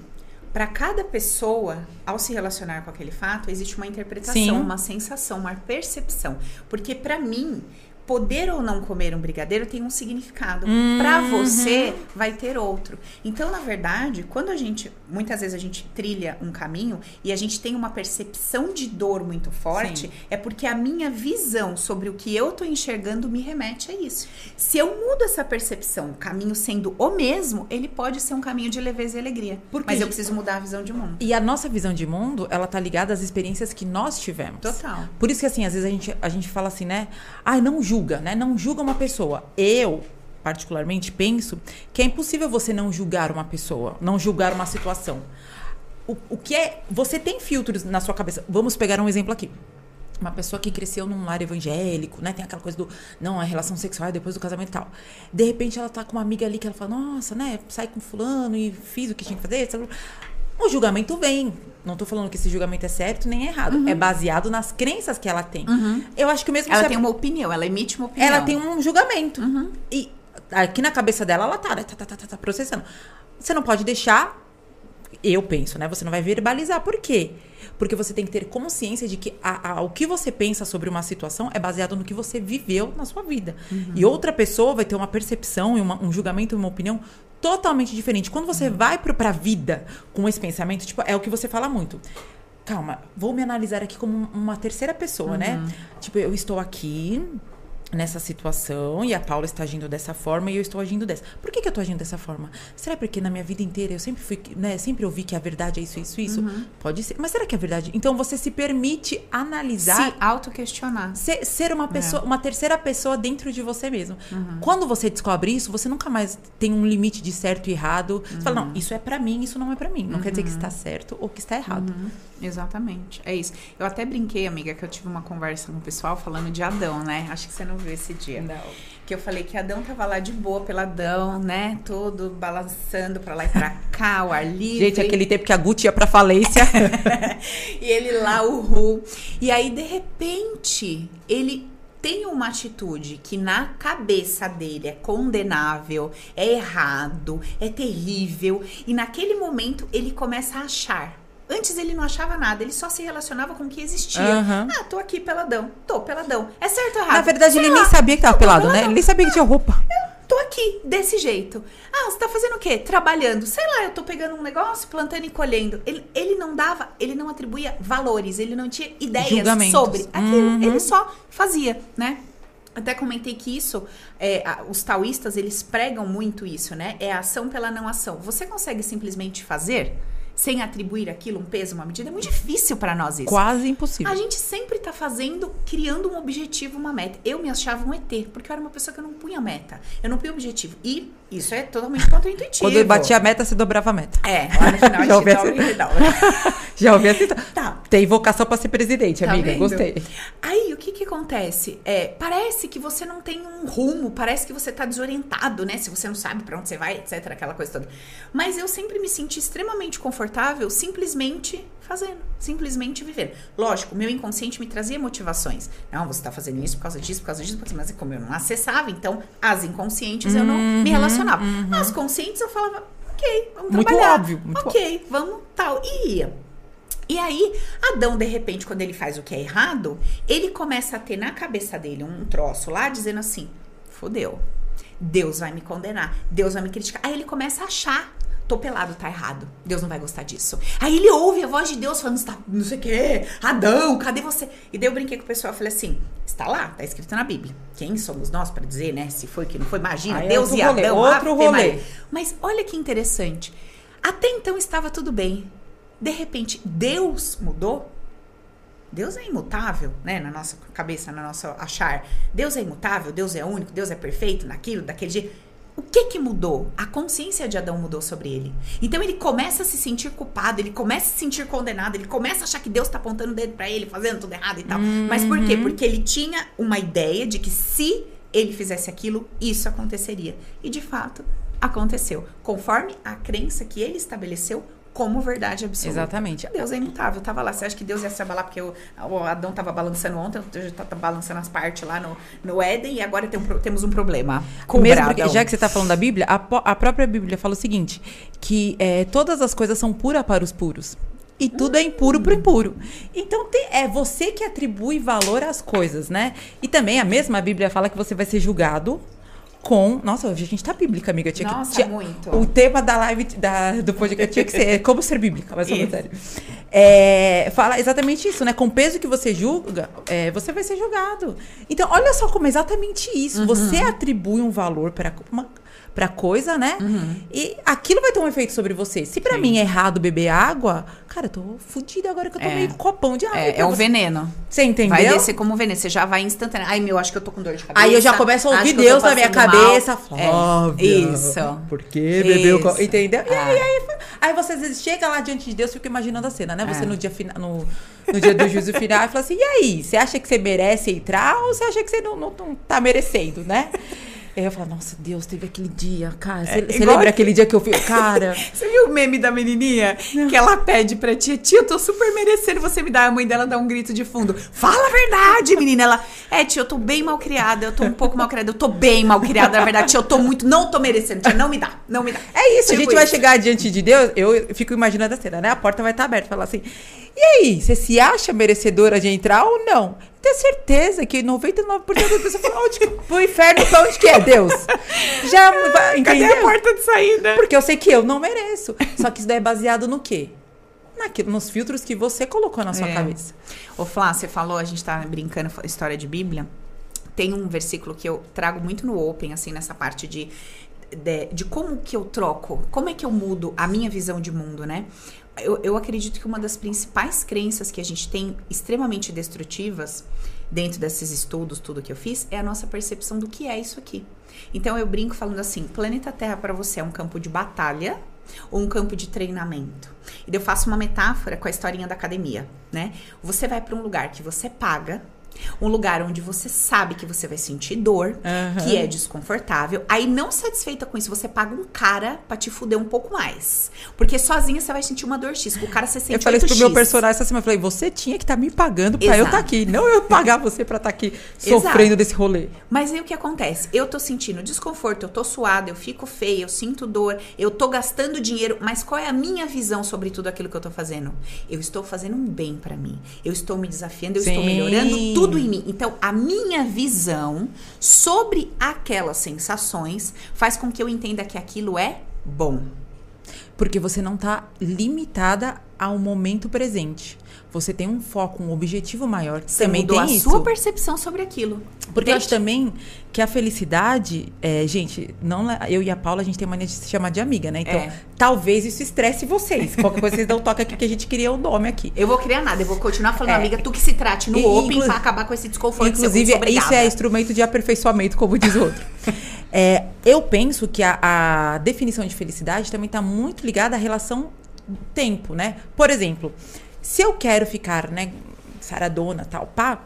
Para cada pessoa, ao se relacionar com aquele fato, existe uma interpretação, Sim. uma sensação, uma percepção. Porque para mim, poder ou não comer um brigadeiro tem um significado. Para você, vai ter outro. Então, na verdade, quando a gente, muitas vezes a gente trilha um caminho e a gente tem uma percepção de dor muito forte, Sim. é porque a minha visão sobre o que eu tô enxergando me remete a isso. Se eu mudo essa percepção, o caminho sendo o mesmo, ele pode ser um caminho de leveza e alegria. Porque Mas eu preciso mudar a visão de mundo. E a nossa visão de mundo, ela tá ligada às experiências que nós tivemos. Total. Por isso que, assim, às vezes a gente, a gente fala assim, né? Ai, não julga, né? Não julga uma pessoa. Eu, particularmente, penso que é impossível você não julgar uma pessoa, não julgar uma situação. O, o que é. Você tem filtros na sua cabeça. Vamos pegar um exemplo aqui. Uma pessoa que cresceu num lar evangélico, né? Tem aquela coisa do. Não, a relação sexual é depois do casamento e tal. De repente ela tá com uma amiga ali que ela fala, nossa, né? Saí com fulano e fiz o que tinha que fazer. etc. O julgamento vem. Não tô falando que esse julgamento é certo nem errado. É baseado nas crenças que ela tem. Eu acho que o mesmo Ela se tem uma opinião, ela emite uma opinião. ela tem um julgamento. E aqui na cabeça dela, ela tá, né, tá, tá, tá, tá, tá processando. Você não pode deixar. Eu penso, né? Você não vai verbalizar. Por quê? Porque você tem que ter consciência de que a- a- o que você pensa sobre uma situação é baseado no que você viveu na sua vida. E outra pessoa vai ter uma percepção, e uma- um julgamento e uma opinião totalmente diferente. Quando você vai pro, pra vida com esse pensamento, tipo, é o que você fala muito. Calma, vou me analisar aqui como uma terceira pessoa, né? Tipo, eu estou aqui, nessa situação e a Paula está agindo dessa forma e eu estou agindo dessa. Por que, que eu estou agindo dessa forma? Será porque na minha vida inteira eu sempre fui, né, sempre ouvi que a verdade é isso, isso, isso? Uhum. Pode ser. Mas será que é verdade? Então você se permite analisar, Se autoquestionar. ser, ser uma pessoa, uma terceira pessoa dentro de você mesmo. Uhum. Quando você descobre isso, você nunca mais tem um limite de certo e errado. Você fala, Uhum. não, isso é pra mim, isso não é pra mim. Não quer dizer que está certo ou que está errado. Uhum, exatamente, é isso. Eu até brinquei, amiga, que eu tive uma conversa com o pessoal falando de Adão, né? Acho que você não viu esse dia. Que eu falei que Adão tava lá de boa pela Adão, né? Todo balançando pra lá e pra cá, o ar livre. Gente, aquele tempo que a Gucci ia pra falência. e ele lá, o Ru. E aí, de repente, ele tem uma atitude que na cabeça dele é condenável, é errado, é terrível. E naquele momento ele começa a achar. Antes ele não achava nada, ele só se relacionava com o que existia. Aham. Ah, tô aqui peladão, tô peladão. É certo ou errado? Na verdade, Sei ele lá. nem sabia que tava pelado, né? peladão. Ele nem sabia que tinha roupa. Tô aqui, desse jeito. Ah, você tá fazendo o quê? Trabalhando. Sei lá, eu tô pegando um negócio, plantando e colhendo. Ele, ele não dava, ele não atribuía valores, ele não tinha ideias sobre aquilo. Uhum. Ele só fazia, né? Até comentei que isso, é, os taoístas, eles pregam muito isso, né? É a ação pela não ação. Você consegue simplesmente fazer sem atribuir aquilo um peso, uma medida? É muito difícil pra nós isso. Quase impossível. A gente sempre tá fazendo, criando um objetivo, uma meta. Eu me achava um ET, porque eu era uma pessoa que eu não punha meta. Eu não punha objetivo. E isso é totalmente contra-intuitivo. Quando eu batia a meta, você dobrava a meta. É, lá no final a Já ouvi dobra dobra. Já ouvi assim? Tá. Tem vocação pra ser presidente, Tá amiga. vendo? Gostei. Aí, o que que acontece? É, parece que você não tem um rumo, parece que você tá desorientado, né? Se você não sabe pra onde você vai, etc, aquela coisa toda. Mas eu sempre me senti extremamente confortável simplesmente fazendo, simplesmente vivendo. Lógico, meu inconsciente me trazia motivações. Não, você tá fazendo isso por causa disso, por causa disso, por causa disso. mas como eu não acessava, então as inconscientes eu não me relacionava. As conscientes eu falava, ok, vamos Muito trabalhar. óbvio, muito ok, vamos tal. E ia. E aí, Adão, de repente, quando ele faz o que é errado, ele começa a ter na cabeça dele um troço lá dizendo assim: fodeu. Deus vai me condenar. Deus vai me criticar. Aí ele começa a achar. Tô pelado, tá errado. Deus não vai gostar disso. Aí ele ouve a voz de Deus falando, "Você tá, não sei o quê, Adão, cadê você? E daí eu brinquei com o pessoal, falei assim, está lá, tá escrito na Bíblia. Quem somos nós para dizer, né, se foi que não foi? Imagina, Aí é Deus e rolê, Adão. outro rolê. Maria. Mas olha que interessante. Até então estava tudo bem. De repente, Deus mudou. Deus é imutável, né? Na nossa cabeça, na nossa achar. Deus é imutável, Deus é único, Deus é perfeito naquilo, daquele jeito. O que que mudou? A consciência de Adão mudou sobre ele. Então ele começa a se sentir culpado, ele começa a se sentir condenado, ele começa a achar que Deus tá apontando o dedo pra ele, fazendo tudo errado e tal. Mas por quê? Porque ele tinha uma ideia de que se ele fizesse aquilo, isso aconteceria. E de fato, aconteceu. Conforme a crença que ele estabeleceu como verdade absoluta. Exatamente. Deus é imutável, tava lá. Você acha que Deus ia se abalar porque o, o Adão tava balançando ontem, já tá, tá balançando as partes lá no, no Éden e agora tem um temos um problema. Mesmo Cobra, porque, já que você está falando da Bíblia, a, a própria Bíblia fala o seguinte: que é, todas as coisas são puras para os puros. E tudo é impuro pro impuro. Então tem- é você que atribui valor às coisas, né? E também a mesma Bíblia fala que você vai ser julgado com. Nossa, hoje a gente tá bíblica, amiga. Tinha que- Nossa, tinha- muito. O tema da live da, do podcast tinha que ser como ser bíblica, mas falando sério. É, fala exatamente isso, né? Com o peso que você julga, é, você vai ser julgado. Então, olha só como é exatamente isso. Uhum. Você atribui um valor para uma pra coisa, né? Uhum. E aquilo vai ter um efeito sobre você. Se pra mim é errado beber água, cara, eu tô fodida agora que eu É. tomei um copão de água. É, pra é o você. veneno. Você entendeu? Vai descer como veneno. Você já vai instantâneo. Ai, meu, acho que eu tô com dor de cabeça. Aí eu já começo a ouvir Deus na minha mal. cabeça. É, Flávia, Isso. Por que bebeu Isso. co- Entendeu? E aí, É. aí, aí você às vezes chega lá diante de Deus e fica imaginando a cena, né? Você É. no dia final, no, no dia do juízo final, e fala assim: e aí? Você acha que você merece entrar ou você acha que você não, não, não tá merecendo, né? Aí eu falo, nossa, Deus, teve aquele dia, cara. Você você igual- lembra aquele dia que eu fui. Cara. Você viu o meme da menininha? Que ela pede pra tia, tia, eu tô super merecendo você me dar. A mãe dela dá um grito de fundo. Fala a verdade, menina. Ela, é, tia, eu tô bem mal criada. Eu tô um pouco mal criada. Eu tô bem mal criada, na verdade. Tia, eu tô muito. Não tô merecendo. Tia, não me dá. Não me dá. É isso, a Tipo gente vai isso. chegar diante de Deus, eu fico imaginando a cena, né? A porta vai estar aberta, falar assim: e aí, você se acha merecedora de entrar ou não? Tenho certeza que 99% das pessoas falam: onde que, pro inferno, pra onde que é Deus? Já vai, Cadê entendeu? a porta de saída? Porque eu sei que eu não mereço. Só que isso daí é baseado no quê? Naquilo, nos filtros que você colocou na sua É. cabeça. Ô, Flá, você falou, a gente tá brincando, história de Bíblia. tem um versículo que eu trago muito no Open, assim, nessa parte de, de, de como que eu troco, como é que eu mudo a minha visão de mundo, né? Eu, eu acredito que uma das principais crenças que a gente tem extremamente destrutivas dentro desses estudos, tudo que eu fiz, é a nossa percepção do que é isso aqui. Então eu brinco falando assim: planeta Terra para você é um campo de batalha ou um campo de treinamento. E eu faço uma metáfora com a historinha da academia, né? Você vai para um lugar que você paga um lugar onde você sabe que você vai sentir dor, uhum. que é desconfortável. Aí, não satisfeita com isso, você paga um cara pra te fuder um pouco mais. Porque sozinha você vai sentir uma dor X. O cara você sente Eu falei isso pro meu personagem essa semana. Eu falei, você tinha que estar tá me pagando pra Exato. eu estar tá aqui. Não eu pagar você pra estar tá aqui sofrendo Exato. desse rolê. Mas aí o que acontece? Eu tô sentindo desconforto, eu tô suada, eu fico feia, eu sinto dor, eu tô gastando dinheiro. Mas qual é a minha visão sobre tudo aquilo que eu tô fazendo? Eu estou fazendo um bem para mim. Eu estou me desafiando, eu Sim. estou melhorando tudo tudo em mim. Então, a minha visão sobre aquelas sensações faz com que eu entenda que aquilo é bom. Porque você não está limitada ao momento presente. Você tem um foco, um objetivo maior. Você também mudou tem a isso. sua percepção sobre aquilo. Porque eu acho também que a felicidade, é, gente, não eu e a Paula a gente tem mania de se chamar de amiga, né? Então, é. talvez isso estresse vocês. Qualquer coisa vocês dão toque aqui que a gente queria o nome aqui. Eu vou criar nada, eu vou continuar falando é. amiga, tu que se trate no e, Open para acabar com esse desconforto. Inclusive, isso é instrumento de aperfeiçoamento, como diz outro. É, eu penso que a, a definição de felicidade também está muito ligada à relação tempo, né? Por exemplo, se eu quero ficar, né, saradona, tal, pá,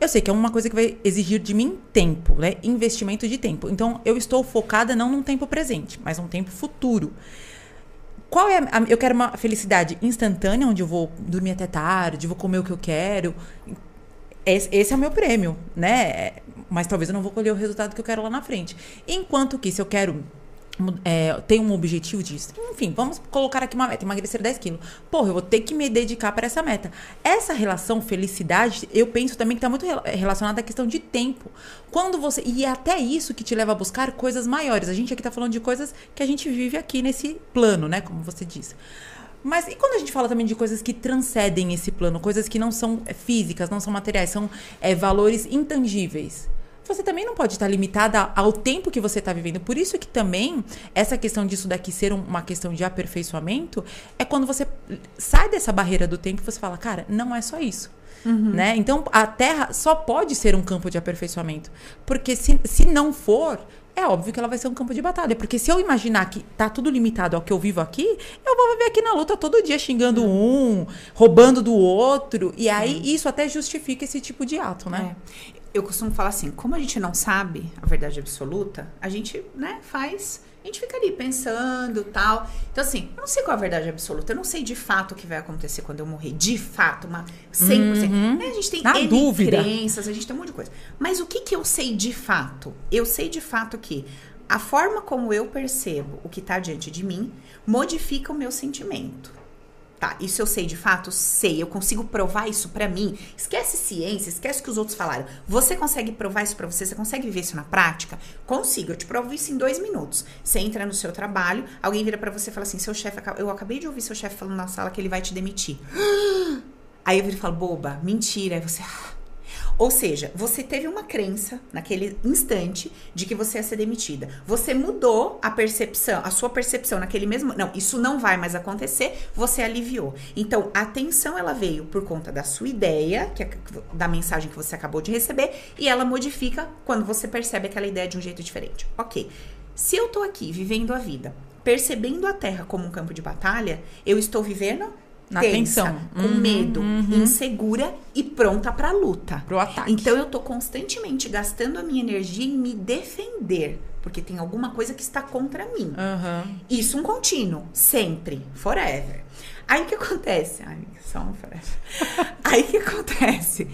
eu sei que é uma coisa que vai exigir de mim tempo, né? Investimento de tempo. Então, eu estou focada não num tempo presente, mas num tempo futuro. Qual é a, eu quero uma felicidade instantânea, onde eu vou dormir até tarde, vou comer o que eu quero. Esse, esse é o meu prêmio, né? Mas talvez eu não vou colher o resultado que eu quero lá na frente. Enquanto que se eu quero é, tem um objetivo disso. Enfim, vamos colocar aqui uma meta, emagrecer 10 quilos. Porra, eu vou ter que me dedicar para essa meta. Essa relação felicidade, eu penso também que está muito relacionada à questão de tempo. Quando você. E é até isso que te leva a buscar coisas maiores. A gente aqui está falando de coisas que a gente vive aqui nesse plano, né? Como você disse. Mas e quando a gente fala também de coisas que transcendem esse plano, coisas que não são é, físicas, não são materiais, são é, valores intangíveis? Você também não pode estar limitada ao tempo que você está vivendo. Por isso que também essa questão disso daqui ser uma questão de aperfeiçoamento é quando você sai dessa barreira do tempo e você fala, cara, não é só isso. Uhum. Né? Então a Terra só pode ser um campo de aperfeiçoamento. Porque se, se não for, é óbvio que ela vai ser um campo de batalha. Porque se eu imaginar que tá tudo limitado ao que eu vivo aqui, eu vou viver aqui na luta todo dia xingando uhum. um, roubando do outro. E aí uhum. isso até justifica esse tipo de ato, né? É eu costumo falar assim, como a gente não sabe a verdade absoluta, a gente, né, faz, a gente fica ali pensando, tal. Então assim, eu não sei qual é a verdade absoluta, eu não sei de fato o que vai acontecer quando eu morrer, de fato, uma 100%. Uhum. Né? A gente tem Na N dúvida. crenças, a gente tem um monte de coisa. Mas o que que eu sei de fato? Eu sei de fato que a forma como eu percebo o que está diante de mim modifica o meu sentimento. Tá, isso eu sei de fato? Sei. Eu consigo provar isso para mim. Esquece ciência, esquece o que os outros falaram. Você consegue provar isso para você? Você consegue viver isso na prática? Consigo. Eu te provo isso em dois minutos. Você entra no seu trabalho, alguém vira para você e fala assim: seu chefe, eu acabei de ouvir seu chefe falando na sala que ele vai te demitir. Aí eu viro e falo, boba, mentira. Aí você. Ou seja, você teve uma crença naquele instante de que você ia ser demitida. Você mudou a percepção, a sua percepção naquele mesmo. Não, isso não vai mais acontecer, você aliviou. Então, a atenção ela veio por conta da sua ideia, que é da mensagem que você acabou de receber, e ela modifica quando você percebe aquela ideia de um jeito diferente. Ok. Se eu tô aqui vivendo a vida, percebendo a Terra como um campo de batalha, eu estou vivendo na tensa, tensão. com uhum, medo, uhum. insegura e pronta para luta. Pro ataque. Então eu tô constantemente gastando a minha energia em me defender, porque tem alguma coisa que está contra mim. Uhum. Isso um contínuo, sempre, forever. Aí o que acontece? Ai, só um forever. Aí o que acontece?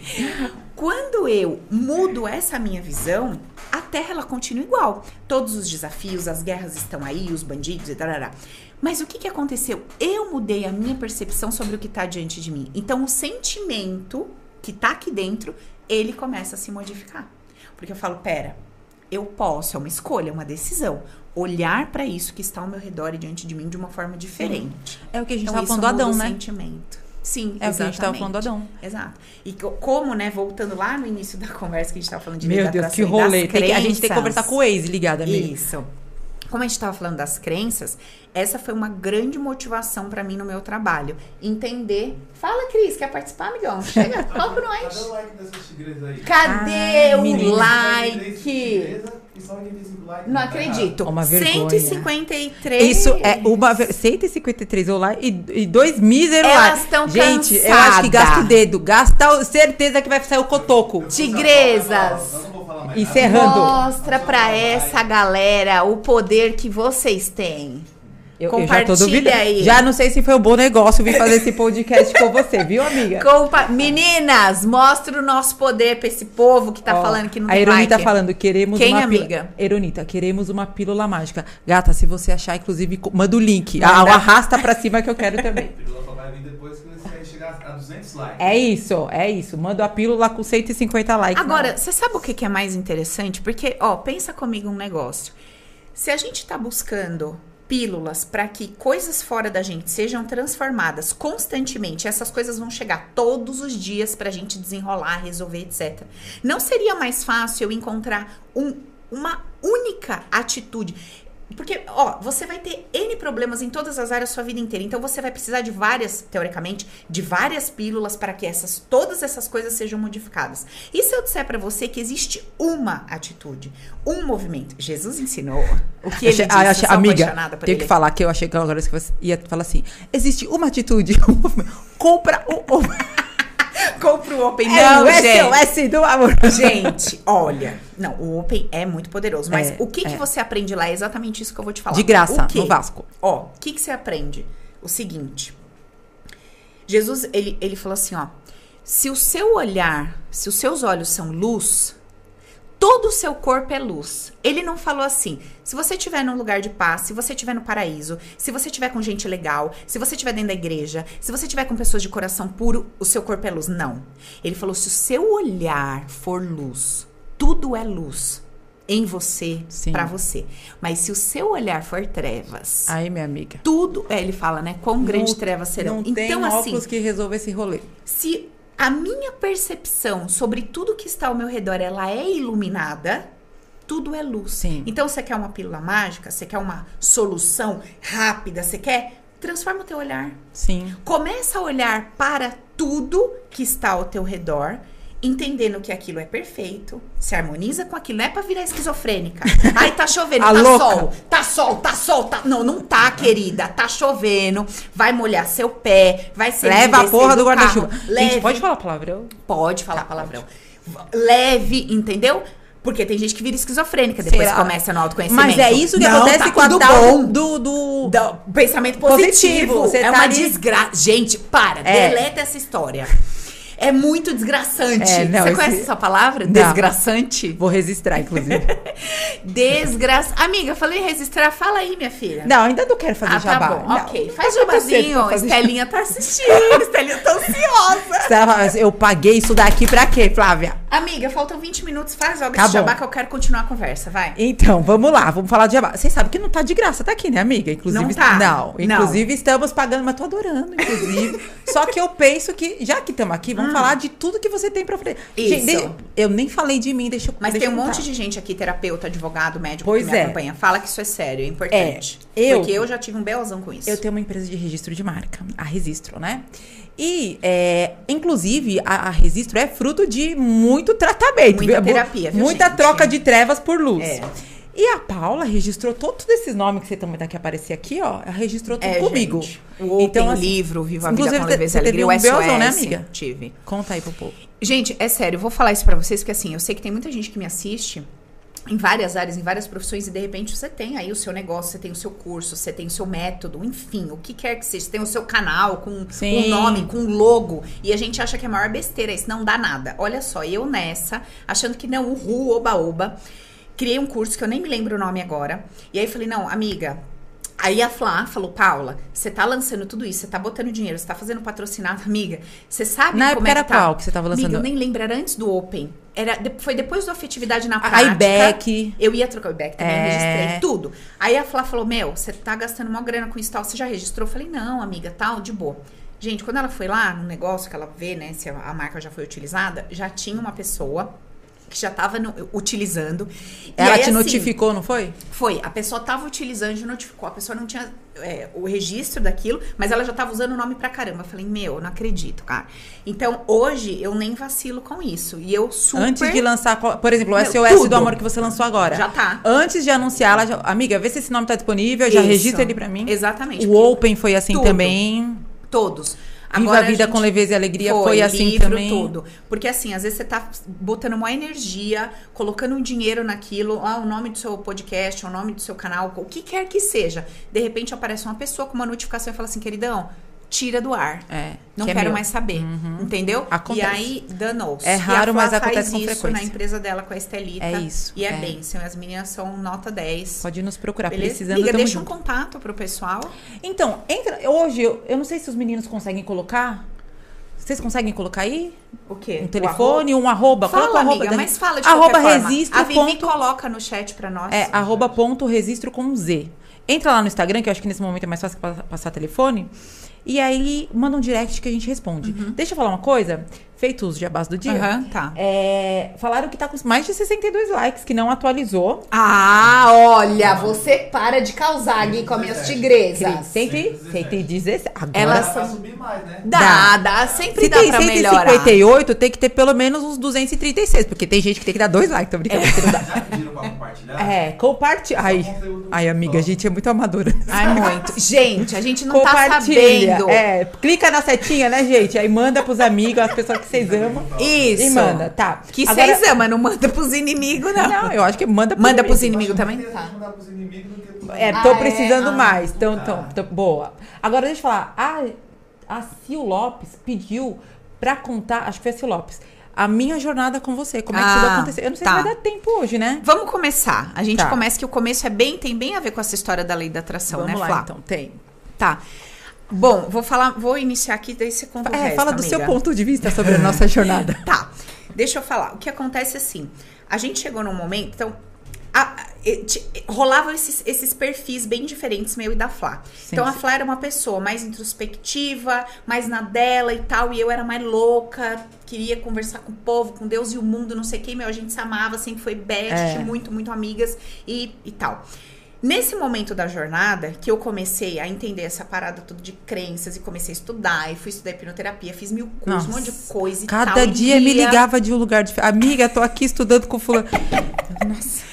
Quando eu mudo essa minha visão, a Terra ela continua igual. Todos os desafios, as guerras estão aí, os bandidos e tal. Mas o que, que aconteceu? Eu mudei a minha percepção sobre o que está diante de mim. Então, o sentimento que está aqui dentro, ele começa a se modificar. Porque eu falo, pera, eu posso, é uma escolha, é uma decisão, olhar para isso que está ao meu redor e diante de mim de uma forma diferente. É o que a gente estava então, falando do Adão, né? sentimento. Sim, É o que a gente tava exatamente. falando do Adão. Exato. E co- como, né, voltando lá no início da conversa que a gente tava falando de Meu da Deus, que e rolê. Tem que- a gente tem que conversar com o ex ligado, amiga. Isso. Como a gente estava falando das crenças, essa foi uma grande motivação para mim no meu trabalho. Entender. Fala, Cris, quer participar, amigão? Chega, fala com Cadê nós. o like dessas aí? Cadê Ah, o like? Tigresa e só 85 likes. Não Tá acredito. Uma vergonha. 153. Isso é uma ve- 153 online e, e dois míseros Elas lá. tão Gente, eu acho que gasta o dedo. Gasta certeza que vai sair o cotoco. Tigresas. Encerrando. Mostra pra essa galera o poder que vocês têm. Eu, eu já tô Compartilha duvidando. aí. Já não sei se foi um bom negócio vir fazer esse podcast com você, viu, amiga? Compa- Meninas, mostra o nosso poder pra esse povo que tá Ó, falando que não A tem Eronita like. falando, queremos Quem, uma pílula. amiga? Eronita, queremos uma pílula mágica. Gata, se você achar, inclusive, manda o link. Ah, Manda. arrasta pra cima que eu quero também. A pílula só vai vir depois que você chegar a 200 likes. É isso, é isso. Manda a pílula com 150 likes. Agora, você sabe o que que é mais interessante? Porque, ó, pensa comigo um negócio. Se a gente tá buscando pílulas para que coisas fora da gente sejam transformadas constantemente, essas coisas vão chegar todos os dias pra gente desenrolar, resolver, etc. Não seria mais fácil eu encontrar um- uma única atitude? Porque, ó, você vai ter N problemas em todas as áreas da sua vida inteira. Então, você vai precisar de várias, teoricamente, de várias pílulas para que essas, todas essas coisas sejam modificadas. E se eu disser para você que existe uma atitude, um movimento? Jesus ensinou o que ele Achei- disse, ah, eu achei- amiga, ele. que falar que eu achei que agora que você ia falar assim: existe uma atitude, um movimento. Compra o. o Compra o Open. é Não, o gente. SOS do amor. Gente, olha. Não, o Open é muito poderoso. Mas É, o que, que é. você aprende lá é exatamente isso que eu vou te falar. De graça, no Vasco. Ó, o que, que você aprende? O seguinte. Jesus, ele, ele falou assim, ó. Se o seu olhar, se os seus olhos são luz, todo o seu corpo é luz. Ele não falou assim, se você estiver num lugar de paz, se você estiver no paraíso, se você estiver com gente legal, se você estiver dentro da igreja, se você estiver com pessoas de coração puro, o seu corpo é luz. Não. Ele falou, se o seu olhar for luz, tudo é luz em você, pra você. Mas se o seu olhar for trevas, Aí, minha amiga. tudo, é, ele fala, né? Quão grande Não- trevas serão. Não então, tem assim, óculos que resolva esse rolê. se a minha percepção sobre tudo que está ao meu redor ela é iluminada, tudo é luz. Sim. Então você quer uma pílula mágica, você quer uma solução rápida, você quer transforma o teu olhar. Sim. Começa a olhar para tudo que está ao teu redor, entendendo que aquilo é perfeito, se harmoniza com aquilo, não é pra virar esquizofrênica. Ai, tá chovendo, A tá louca. sol, tá sol, tá sol, tá... Não, não tá, querida, tá chovendo, vai molhar seu pé, vai ser Leva a porra do guarda-chuva. Gente, pode falar palavrão? Pode falar palavrão. Leve, entendeu? Porque tem gente que vira esquizofrênica depois Será? começa no autoconhecimento. Mas é isso que Não, acontece tá com a tudo tal do. do... Do pensamento positivo. Positivo, é tá uma ali- desgraça. Gente, para. É. Deleta essa história. É muito desgraçante. É, não, Você esse- conhece essa palavra? Não. Desgraçante? Vou registrar, inclusive. Desgraça. Amiga, falei registrar. Fala aí, minha filha. não, ainda não quero fazer ah, tá jabá. bom. Não, ok. Faz tá jabazinho. Estelinha tá assistindo. Estelinha tá ansiosa. Eu paguei isso daqui pra quê, Flávia? Amiga, faltam 20 minutos. Faz logo Tá esse bom. jabá que eu quero continuar a conversa. Vai. Então, vamos lá, vamos falar de jabá. Vocês sabem que não tá de graça, tá aqui, né, amiga? Inclusive, Não tá. Não, Não. inclusive estamos pagando, mas tô adorando, inclusive. Só que eu penso que, já que estamos aqui, vamos falar de tudo que você tem pra oferecer. Isso. Gente, eu nem falei de mim, deixa eu Mas deixa tem um monte de gente aqui, terapeuta, advogado, médico, Pois que me é. acompanha. Fala que isso é sério, é importante. É, eu- Porque eu já tive um belzão com isso. Eu tenho uma empresa de registro de marca, a Registro, né? E, é, inclusive, a, a Registro é fruto de muito tratamento. Muita viu? terapia, viu, Muita gente? troca de trevas por luz. É. E a Paula registrou todos esses nomes que você também tá que aparecer aqui, ó. Ela registrou tudo É, comigo. gente. O Então, assim, livro, Viva a Vida inclusive, com Leveza e Alegria, o um SOS. belzão, né, amiga? Tive. Conta aí pro povo. Gente, é sério, eu vou falar isso pra vocês, porque assim, eu sei que tem muita gente que me assiste em várias áreas, em várias profissões, e de repente você tem aí o seu negócio, você tem o seu curso, você tem o seu método, enfim, o que quer que seja, você tem o seu canal com Sim. um nome, com um logo, e a gente acha que é a maior besteira, isso não dá nada. Olha só, eu nessa, achando que não, uhul, oba, oba, criei um curso que eu nem me lembro o nome agora, e aí falei, não, amiga, Aí a Flá falou, Paula, você tá lançando tudo isso, você tá botando dinheiro, você tá fazendo patrocinado, amiga. Você sabe Na como época é era tá? qual que você tava lançando? Amiga, eu nem lembro, era antes do Open. Era, foi depois do Afetividade na A Prática. IBEC. Eu ia trocar o IBEC também, É. registrei tudo. Aí a Flá falou, meu, você tá gastando uma grana com isso tal, você já registrou? Eu falei, não, amiga, tal, de boa. Gente, quando ela foi lá no negócio que ela vê, né, se a marca já foi utilizada, já tinha uma pessoa que já tava no- utilizando. E Ela aí, te assim, notificou, não foi? Foi, a pessoa tava utilizando e notificou. A pessoa não tinha é, o registro daquilo, mas ela já tava usando o nome pra caramba. Eu falei, meu, não acredito, cara. Então, hoje, eu nem vacilo com isso. E eu super... Antes de lançar, por exemplo, o Meu, SOS tudo. do amor que você lançou agora. Já tá. Antes de anunciar, ela já, amiga, vê se esse nome tá disponível, já Isso. registra ele pra mim. Exatamente. O Open foi assim tudo. também. Todos. Viva Agora, a vida gente- com leveza e alegria foi, assim livro, também. tudo. Porque assim, às vezes você tá botando uma energia, colocando um dinheiro naquilo, ah, o nome do seu podcast, o nome do seu canal, o que quer que seja. De repente aparece uma pessoa com uma notificação e fala assim, queridão, tira do ar. É. Não que é quero meu. mais saber. Entendeu? Acontece. E aí, danou-se. É raro, mas acontece com frequência. na empresa dela com a Estelita. É isso, E é, é. bênção. As meninas são nota 10. Pode nos procurar, Beleza? precisando, Liga, deixa um junto. contato pro pessoal. Então, entra. Hoje, eu, eu não sei se os meninos conseguem colocar. Vocês conseguem colocar aí? O quê? Um telefone, um arroba? Fala, Coloca o arroba amiga, mas fala de arroba registro A Vivi ponto- coloca no chat pra nós. É, arroba ponto registro com Z. Entra lá no Instagram, que eu acho que nesse momento é mais fácil pa- passar telefone. E aí, manda um direct que a gente responde. Deixa eu falar uma coisa. Feito os jabás do dia. Uhum. Aham, tá. É, falaram que tá com mais de 62 likes, que não atualizou. Ah, olha, você para de causar aqui com as minhas tigresas. 100, 117. Agora, Elas Dá são- pra subir mais, né? Dá, dá, sempre se dá tem pra melhorar. 158, tem que ter pelo menos uns 236. Porque tem gente que tem que dar dois likes. Tô brincando. que não dá. Já pediram pra compartilhar? É, compartilha. Ai, ai, amiga, a gente é muito amadora. Ai, muito. Gente, a gente não tá sabendo. É, clica na setinha, né, gente? Aí manda pros amigos, as pessoas que vocês amam. Isso. E manda, tá. Que Agora- vocês amam, não manda pros inimigos, não. Não, eu acho que manda Manda pros inimigos. inimigos também? Tá. que mandar pros inimigos do que pros É, tô Ah, é? precisando Ah. mais. Então, então, então, boa. Agora, deixa eu falar. A, a Sil Lopes pediu pra contar, acho que foi a Sil Lopes, a minha jornada com você. Como é que Ah, acontecer? Eu não sei tá. se vai dar tempo hoje, né? Vamos começar. A gente Tá. começa que o começo é bem, tem bem a ver com essa história da lei da atração, Vamos né, lá, Flá? então. Tem. Tá. Bom, vou falar, vou iniciar aqui, daí você conta É, resto, fala do amiga. seu ponto de vista sobre a nossa jornada. Tá, deixa eu falar. O que acontece assim, a gente chegou num momento, então, a- rolavam esses, esses perfis bem diferentes, meu e da Flá. Sim, então, a sim. Flá era uma pessoa mais introspectiva, mais na dela e tal, e eu era mais louca, queria conversar com o povo, com Deus e o mundo, não sei o que, meu, a gente se amava, sempre foi best, É. muito, muito amigas e, e tal. Nesse momento da jornada, que eu comecei a entender essa parada tudo de crenças e comecei a estudar, e fui estudar hipnoterapia, fiz mil cursos, um monte de Nossa. coisa e tal. Cada e dia me ia- ligava de um lugar diferente. Amiga, tô aqui estudando com fulano. Nossa.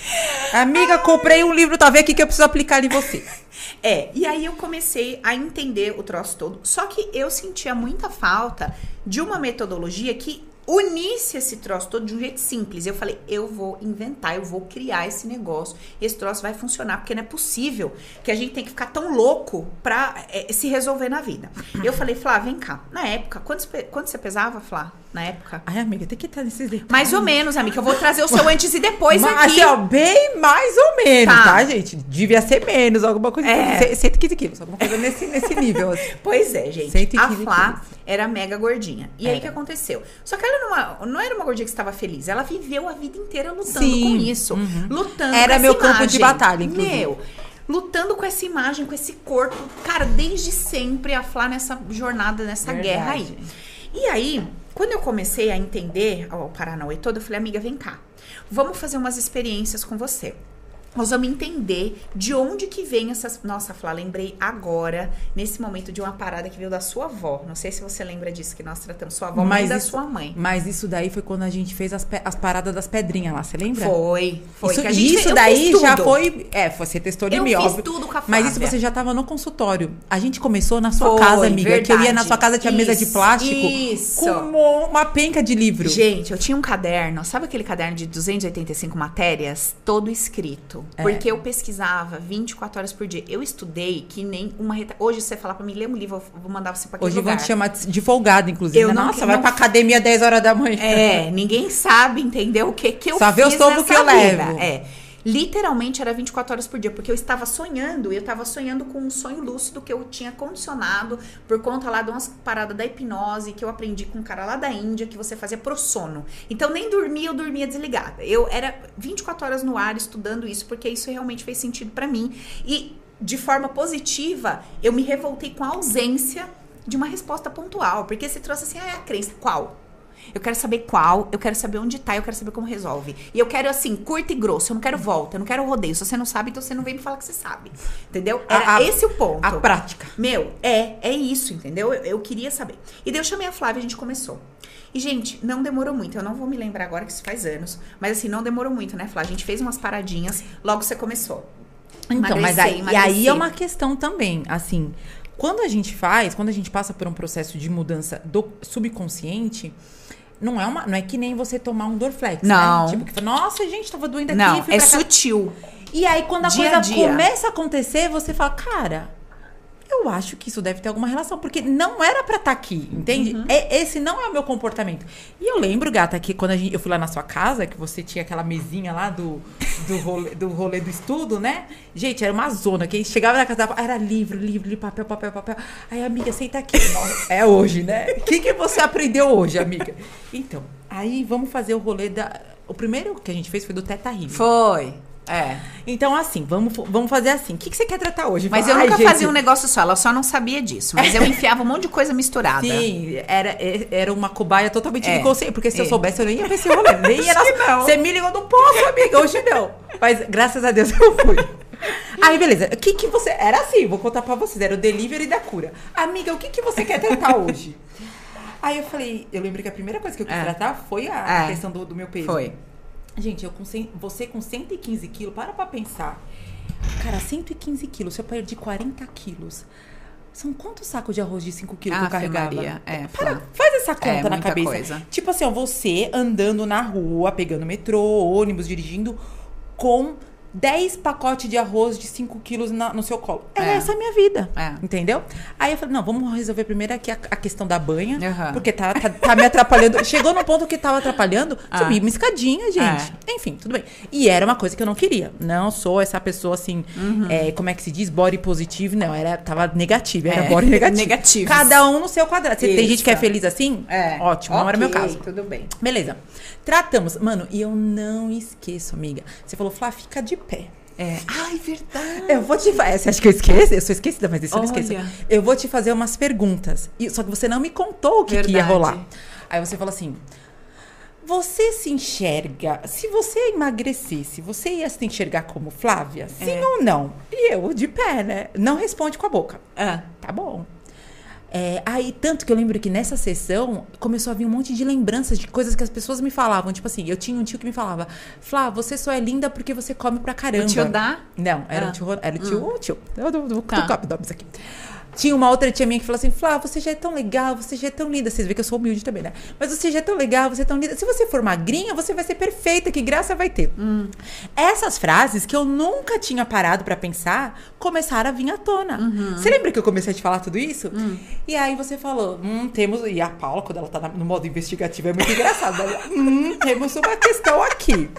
Amiga, comprei um livro, tá vendo aqui que eu preciso aplicar em você. É, e aí eu comecei a entender o troço todo. Só que eu sentia muita falta de uma metodologia que unisse esse troço todo de um jeito simples. Eu falei, eu vou inventar, eu vou criar esse negócio. Esse troço vai funcionar, porque não é possível que a gente tem que ficar tão louco pra é, se resolver na vida. Eu falei, Flá, vem cá. Na época, quanto, quanto você pesava, Flá? Na época? Ai, amiga, tem que estar nesses detalhes. Mais ou menos, amiga. Eu vou trazer o seu antes e depois Mas, aqui. assim, ó, bem mais ou menos, Tá. tá, gente? Devia ser menos, alguma coisa. É. É. 115 quilos, alguma coisa nesse, nesse nível. Assim. Pois é, gente. 115 A Flá quilos. era mega gordinha. E aí o Era. que aconteceu? Só que ela não, não era uma gordinha que estava feliz. Ela viveu a vida inteira lutando Sim. com isso. Lutando Era meu essa campo imagem. de batalha, inclusive. Meu. Lutando com essa imagem, com esse corpo. Cara, desde sempre a Flá nessa jornada, nessa Verdade. guerra aí. E aí, quando eu comecei a entender o Paranauê todo, eu falei, amiga, vem cá. Vamos fazer umas experiências com você. Nós vamos entender de onde que vem essas. Nossa, Flá, lembrei agora, nesse momento, de uma parada que veio da sua avó. Não sei se você lembra disso que nós tratamos. Sua avó, mãe da isso, sua mãe. Mas isso daí foi quando a gente fez as, as paradas das pedrinhas lá, você lembra? Foi. Foi. Isso, que a gente isso fez- daí já foi. É, você testou de Eu mim, fiz óbvio. tudo com a Mas isso Flávia. você já tava no consultório. A gente começou na sua Foi, casa, amiga. Que eu ia na verdade. sua casa, tinha mesa de Isso, plástico. isso. Com uma, uma penca de livro. Gente, eu tinha um caderno, sabe aquele caderno de 285 matérias? Todo escrito. É. Porque eu pesquisava 24 horas por dia. Eu estudei que nem uma reta... Hoje você falar pra mim, lê um livro, eu vou mandar você pra aquele Hoje vão lugar. te chamar de folgado, inclusive. Eu né? não- Nossa, vai não- pra academia 10 horas da manhã. É, ninguém sabe, entendeu? O que que eu Só vê os fiz tombos nessa que eu vida. levo. É. Literalmente era 24 horas por dia, porque eu estava sonhando, e eu estava sonhando com um sonho lúcido que eu tinha condicionado por conta lá de umas paradas da hipnose que eu aprendi com um cara lá da Índia que você fazia pro sono. Então nem dormia, eu dormia desligada. Eu era 24 horas no ar estudando isso, porque isso realmente fez sentido pra mim. E de forma positiva, eu me revoltei com a ausência de uma resposta pontual. Porque você trouxe assim, ah, é a crença. Qual? Eu quero saber qual, eu quero saber onde tá, eu quero saber como resolve. E eu quero, assim, curto e grosso. Eu não quero volta, eu não quero rodeio. Se você não sabe, então você não vem me falar que você sabe. Entendeu? Era A- a- esse o ponto. A prática. Meu, é, é isso, entendeu? Eu, eu queria saber. E daí eu chamei a Flávia e a gente começou. E, gente, não demorou muito. Eu não vou me lembrar agora que isso faz anos. Mas, assim, não demorou muito, né, Flávia? A gente fez umas paradinhas, logo você começou. Então, mas Emagrecer, aí, e aí é uma questão também, assim, quando a gente faz, quando a gente passa por um processo de mudança do subconsciente, não é uma, não é que nem você tomar um Dorflex, Não. né? Tipo, que fala, nossa, gente, tava doendo aqui, Não, é pra cá." sutil. E aí quando a Dia coisa a começa a acontecer, você fala, cara, eu acho que isso deve ter alguma relação, porque não era pra estar aqui, entende? Uhum. É- esse não é o meu comportamento. E eu lembro, gata, que quando a gente, eu fui lá na sua casa, que você tinha aquela mesinha lá do, do, rolê, do rolê do estudo, né? Gente, era uma zona. Que chegava na casa da era livro, livro, livro, papel, papel, papel. Aí, amiga, senta aqui. Nossa, é hoje, né? O que, que você aprendeu hoje, amiga? Então, aí vamos fazer o rolê da. O primeiro que a gente fez foi do Teta Healing. Foi. É. Então, assim, vamos, vamos fazer assim. O que, que você quer tratar hoje? Mas Fala, eu "Ai, nunca gente, fazia um negócio só, ela só não sabia disso. Mas eu enfiava um monte de coisa misturada. Sim, era, é- era uma cobaia totalmente É. inconsciente. Porque se eu É. soubesse, eu nem ia ver esse rolê. Nem ia não. Você me ligou, não posso, amiga. Hoje não. Mas graças a Deus eu fui. Aí, beleza. O que que você... Era assim, vou contar pra vocês. Era o delivery da cura. Amiga, o que que você quer tratar hoje? Aí eu falei... Eu lembro que a primeira coisa que eu quis É. tratar foi a É. questão do, do meu peso. Foi. Gente, eu com cem- você com 115 quilos, para pra pensar. Cara, 115 quilos, se eu perdi 40 quilos, são quantos sacos de arroz de 5 quilos que eu Ave carregava? Maria, é, Para, faz essa conta É, na cabeça. coisa. Tipo assim, ó, você andando na rua, pegando metrô, ônibus, dirigindo, com 10 pacotes de arroz de 5 quilos na- no seu colo. É, É. essa a minha vida. É. Entendeu? Aí eu falei, não, vamos resolver primeiro aqui a, a questão da banha. Aham. Porque tá, tá, tá me atrapalhando. Chegou no ponto que tava atrapalhando, Ah. subi uma escadinha, gente. Enfim, tudo bem. E era uma coisa que eu não queria. Não sou essa pessoa assim, Uhum. é, como é que se diz? Body positive. Não, era, tava negativa. Era É, body negativo. negativos. Cada um no seu quadrado. Você tem gente que é feliz assim? É. Ótimo, não era meu caso. Tudo bem. Beleza. Tratamos. Mano, e eu não esqueço, amiga. Você falou, Flá, fica de pé. É. Ai, verdade. Eu vou te fazer. Você acha que eu esqueço? Eu sou esquecida, mas isso eu não esqueço. Eu vou te fazer umas perguntas. Só que você não me contou o que, que ia rolar. Aí você falou assim: Você se enxerga. Se você emagrecesse, você ia se enxergar como Flávia? Sim É. ou não? E eu, de pé, né? Não responde com a boca. Ah, Tá bom. É, aí, tanto que eu lembro que nessa sessão começou a vir um monte de lembranças de coisas que as pessoas me falavam. Tipo assim, eu tinha um tio que me falava: Flá, você só é linda porque você come pra caramba. o tio dá? Não, era Ah. o tio. Era o tio. o tio. Eu vou Tá. nomes aqui. Tinha uma outra tia minha que falou assim: Flá, você já é tão legal, você já é tão linda. Vocês veem que eu sou humilde também, né? Mas você já é tão legal, você é tão linda. Se você for magrinha, você vai ser perfeita, que graça vai ter. Hum. Essas frases que eu nunca tinha parado pra pensar começaram a vir à tona. Uhum. Você lembra que eu comecei a te falar tudo isso? Hum. E aí você falou: hum, temos. E a Paula, quando ela tá no modo investigativo, é muito engraçado. Ela, hum, temos uma questão aqui.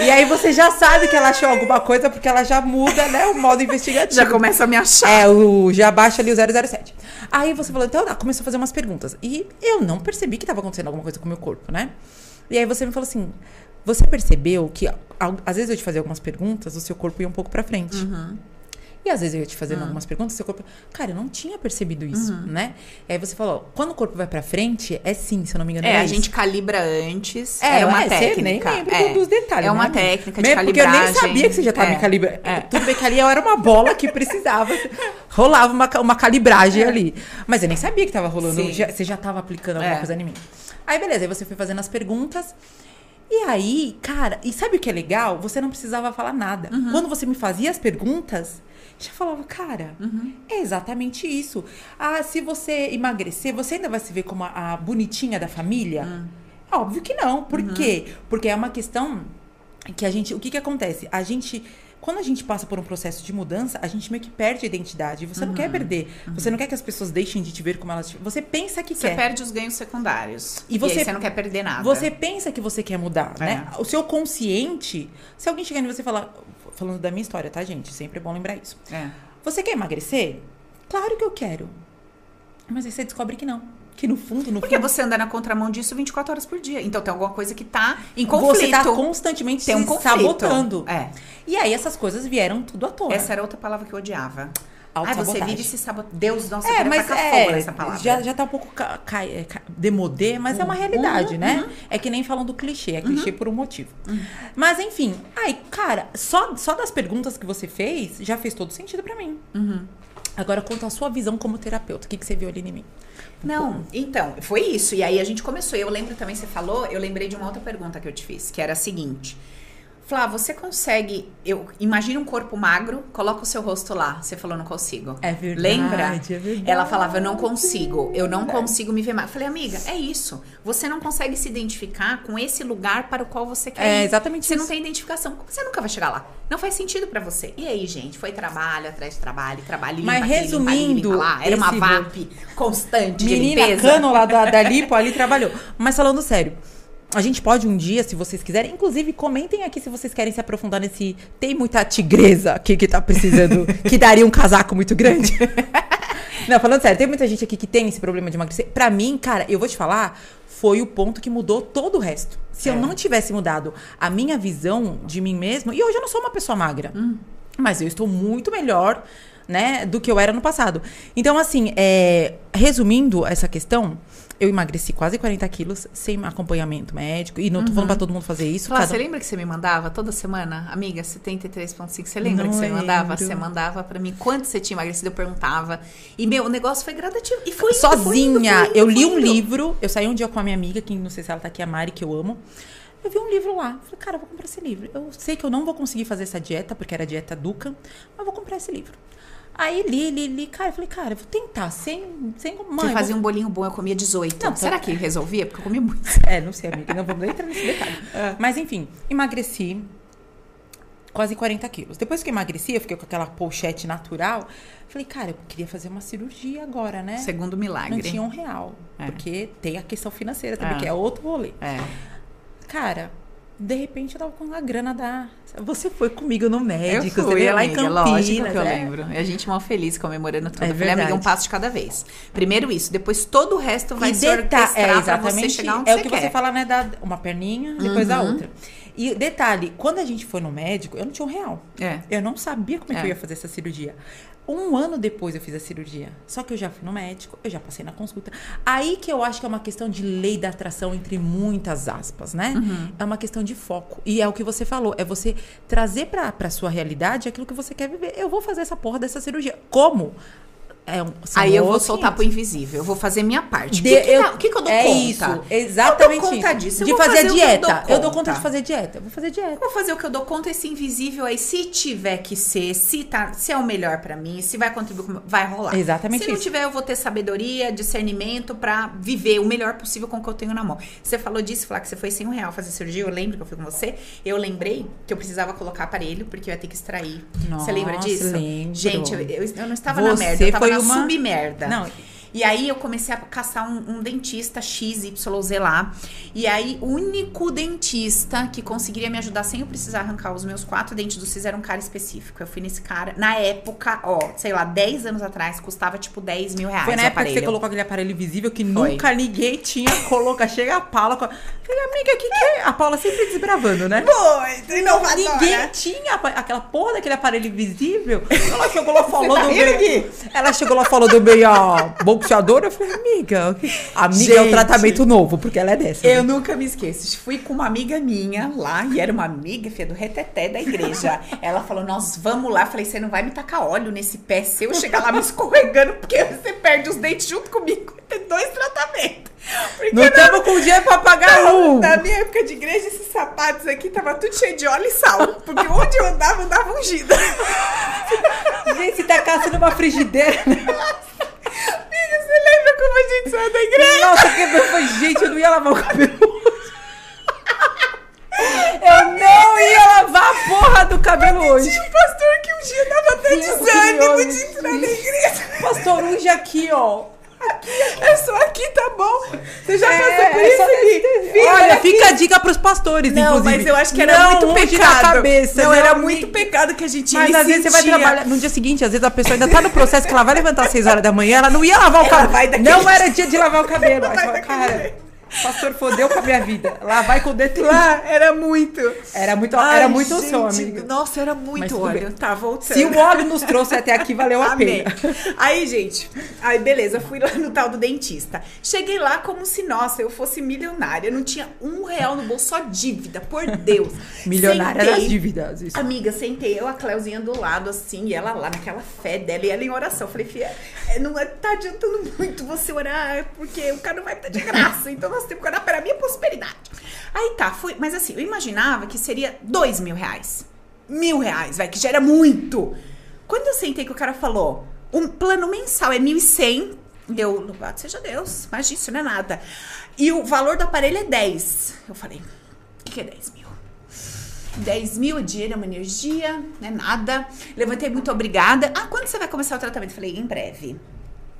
E aí você já sabe que ela achou alguma coisa, porque ela já muda, né, o modo investigativo. Já começa a me achar. É, o, já baixa ali o 007. Aí você falou, então, começou a fazer umas perguntas. E eu não percebi que estava acontecendo alguma coisa com o meu corpo, né? E aí você me falou assim, você percebeu que, às vezes eu te fazia algumas perguntas, o seu corpo ia um pouco pra frente. Uhum. E às vezes eu ia te fazendo algumas perguntas, seu corpo... Cara, eu não tinha percebido isso, Uhum. né? Aí você falou, quando o corpo vai pra frente, é sim, se eu não me engano, É, era a isso. gente calibra antes. É, É, uma é, você nem técnica. lembra é. dos detalhes, É uma né? técnica de Mesmo Porque eu calibragem. nem sabia que você já estava É. me calibrando. É. Tudo bem que ali eu era uma bola que precisava. Rolava uma, uma calibragem ali. Mas eu nem sabia que estava rolando. Já- você já estava aplicando alguma É. coisa em mim. Aí, beleza. Aí você foi fazendo as perguntas. E aí, cara, e sabe o que é legal? Você não precisava falar nada. Uhum. Quando você me fazia as perguntas, já falava, cara, Uhum. é exatamente isso. Ah, se você emagrecer, você ainda vai se ver como a, a bonitinha da família? Hum. Óbvio que não. Por Uhum. quê? Porque é uma questão que a gente. O que que acontece? A gente. Quando a gente passa por um processo de mudança, a gente meio que perde a identidade. Você não quer Uhum. perder. Você não quer que as pessoas deixem de te ver como elas te... Você pensa que Você quer. perde os ganhos secundários. E você- você não quer perder nada. Você pensa que você quer mudar, né? É. O seu consciente. Se alguém chegar em você e falar. Falando da minha história, tá, gente? Sempre é bom lembrar isso. É. Você quer emagrecer? Claro que eu quero. Mas aí você descobre que não. Que no fundo, no Porque fundo. você anda na contramão disso 24 horas por dia. Então tem alguma coisa que tá em conflito. Você tá constantemente Tem um se conflito. sabotando. É. E aí essas coisas vieram tudo à tona. Essa era outra palavra que eu odiava. Ai, você vive se sabotando. Deus, nossa, É, mas tacar é, fogo nessa palavra. já, já tá um pouco ca, ca, é, ca- demodê, mas é uma realidade, né? É que nem falam do clichê, é clichê por um motivo. Mas enfim, ai, cara, só, só das perguntas que você fez, já fez todo sentido pra mim. Agora, quanto à sua visão como terapeuta, o que, que você viu ali em mim? Não, então, foi isso. E aí a gente começou. Eu lembro também, você falou, eu lembrei de uma outra pergunta que eu te fiz, que era a seguinte. Flá, você consegue. Eu imagina um corpo magro, coloca o seu rosto lá. Você falou, não consigo. É verdade, Lembra? é verdade. Ela falava, eu não consigo, eu não consigo me ver mais. Eu falei, amiga, é isso. Você não consegue se identificar com esse lugar para o qual você quer É ir. exatamente Você isso. não tem identificação. Você nunca vai chegar lá. Não faz sentido pra você. E aí, gente? Foi trabalho atrás de trabalho, trabalho limpa Mas limpa resumindo, limpa lá. Era uma VAP constante de Menina, limpeza. cano lá da, da Lipo ali trabalhou. Mas falando sério, a gente pode um dia, se vocês quiserem, inclusive comentem aqui se vocês querem se aprofundar nesse. Tem muita tigresa aqui que tá precisando, que daria um casaco muito grande. Não, falando sério, tem muita gente aqui que tem esse problema de emagrecer. Pra mim, cara, eu vou te falar, foi o ponto que mudou todo o resto. Se eu É. não tivesse mudado a minha visão de mim mesma, e hoje eu não sou uma pessoa magra, mas eu estou muito melhor, né, do que eu era no passado. Então, assim, é, resumindo essa questão, eu emagreci quase 40 quilos sem acompanhamento médico. E não tô falando pra todo mundo fazer isso. Flá, cada- você lembra que você me mandava toda semana? Amiga, 73,5. Você lembra Não que você me mandava? Você mandava pra mim quanto você tinha emagrecido, eu perguntava. E, meu, o negócio foi gradativo. E foi indo, sozinha. foi indo, foi indo, eu li um livro, eu saí um dia com a minha amiga, que não sei se ela tá aqui, a Mari, que eu amo. Eu vi um livro lá. Falei, cara, eu vou comprar esse livro. Eu sei que eu não vou conseguir fazer essa dieta, porque era dieta Duca, mas vou comprar esse livro. Aí li, li, li. Cara, eu falei, cara, eu vou tentar, sem. sem mãe, Você fazia vou- um bolinho bom, eu comia 18. Não, Será que resolvia? Porque eu comia muito. É, não sei, amiga. Não vamos entrar nesse detalhe. Mas enfim, emagreci quase 40 quilos. Depois que eu emagreci, eu fiquei com aquela pochete natural. Falei, cara, eu queria fazer uma cirurgia agora, né? Segundo milagre. Não tinha um real. É. Porque tem a questão financeira também, É. que é outro rolê. É. Cara, de repente eu tava com a grana da. Você foi comigo no Eu médico, fui, você veio lá em Campinas. lógico que eu é. lembro. E a gente mal feliz comemorando tudo. É eu falei, amiga, um passo de cada vez. Primeiro isso, depois todo o resto vai E se orquestrar é, pra exatamente, você chegar onde é você o que quer. você fala, né? Da uma perninha, depois a Uhum. outra. E detalhe, quando a gente foi no médico, eu não tinha um real. É. Eu não sabia como é, que É. eu ia fazer essa cirurgia. Um ano depois eu fiz a cirurgia. Só que eu já fui no médico, eu já passei na consulta. Aí que eu acho que é uma questão de lei da atração, entre muitas aspas, né? Uhum. É uma questão de foco. E é o que você falou, é você trazer pra, pra sua realidade aquilo que você quer viver. Eu vou fazer essa porra dessa cirurgia. Como? É um, Aí eu vou soltar 500. pro invisível. Eu vou fazer minha parte. O que, que, eu- que que eu dou é conta? isso, exatamente eu dou conta isso. disso. eu de fazer, fazer eu dieta. dou Eu dou conta de fazer dieta. Eu vou fazer dieta. Eu vou fazer o que eu dou conta, esse invisível aí, se tiver que ser, se, tá, se é o melhor pra mim, se vai contribuir vai rolar. Exatamente Se não isso. tiver, eu vou ter sabedoria, discernimento pra viver o melhor possível com o que eu tenho na mão. Você falou disso, falar que você foi sem um real fazer cirurgia, eu lembro que eu fui com você. Eu lembrei que eu precisava colocar aparelho, porque eu ia ter que extrair. você lembra Nossa, disso? lembro. Gente, eu, eu- eu não estava na Você merda, eu tava foi na uma- submerda. Não. E aí eu comecei a caçar um, um dentista XYZ lá. E aí, o único dentista que conseguiria me ajudar sem eu precisar arrancar os meus quatro dentes do siso era um cara específico. Eu fui nesse cara. Na época, ó, sei lá, 10 anos atrás, custava tipo 10 mil reais. Foi na época que você aparelho. colocou aquele aparelho invisível que Foi. nunca ninguém tinha colocado. Chega a Paula. Falei, amiga, o que, que é? A Paula sempre desbravando, né? Foi, Ninguém tinha aquela porra daquele aparelho invisível. Ela chegou lá falou tá do meio. Ela chegou lá falou do meio a boxeadora. Eu falei, amiga, amiga é um Gente. tratamento novo, porque ela é dessa. Eu né? nunca me esqueço. Fui com uma amiga minha lá, e era uma amiga, filha, do reteté da igreja. Ela falou, nós vamos lá. Falei, você não vai me tacar óleo nesse pé se eu chegar lá me escorregando, porque você perde os dentes junto comigo. Tem dois tratamentos. Porque Não na- estamos com dinheiro pra pagar um. Na minha época de igreja, esses sapatos aqui tava tudo cheio de óleo e sal. Porque onde eu andava, eu dava ungida. Gente, se tacasse numa frigideira. né? Amiga, você lembra como a gente saiu da igreja? Nossa, que eu falei, gente, eu não ia lavar o cabelo hoje. Eu não ia lavar a porra do cabelo hoje. Tinha um pastor que um dia dava até desânimo de entrar na igreja. Pastor Unge aqui, ó. É só aqui, tá bom? Você já É, passou por é isso, Fih? Fih, Olha, aqui. fica a dica pros pastores, Não, inclusive. mas eu acho que era Não muito pecado. na cabeça. não, era amiga. muito pecado que a gente Mas às vezes você vai trabalhar. No dia seguinte, às vezes a pessoa ainda tá no processo que ela vai levantar às 6 horas da manhã, ela não ia lavar o cabelo. Não era dia de lavar o cabelo. Daquele cara, jeito. Pastor fodeu com a minha vida. Lá vai com o dedo. Lá era muito. Era muito, Ai, era muito gente, som, amiga. Nossa, era muito óleo. Tá, voltando. Se o óleo nos trouxe até aqui, valeu a Amém. pena. Aí, gente, aí beleza, fui lá no tal do dentista. Cheguei lá como se, nossa, eu fosse milionária. Não tinha um real no bolso, só dívida, por Deus. Milionária Sentei. das dívidas. Isso. Amiga, sentei eu, a Cleuzinha do lado, assim, e ela lá naquela fé dela, e ela em oração. Falei, filha, é, não é- tá adiantando muito você orar, porque o cara não vai estar de graça, então nós temos que orar para a minha prosperidade. Aí tá, fui, mas assim, eu imaginava que seria dois mil reais. Mil reais, vai, que já era muito. Quando eu sentei que o cara falou, um plano mensal é mil e cem, deu, louvado seja Deus, mas isso não é nada. E o valor do aparelho é 10. Eu falei, o que, que é 10 mil? 10 mil é dinheiro, é uma energia, não é nada. Levantei, muito obrigada. Ah, quando você vai começar o tratamento? Falei, em breve.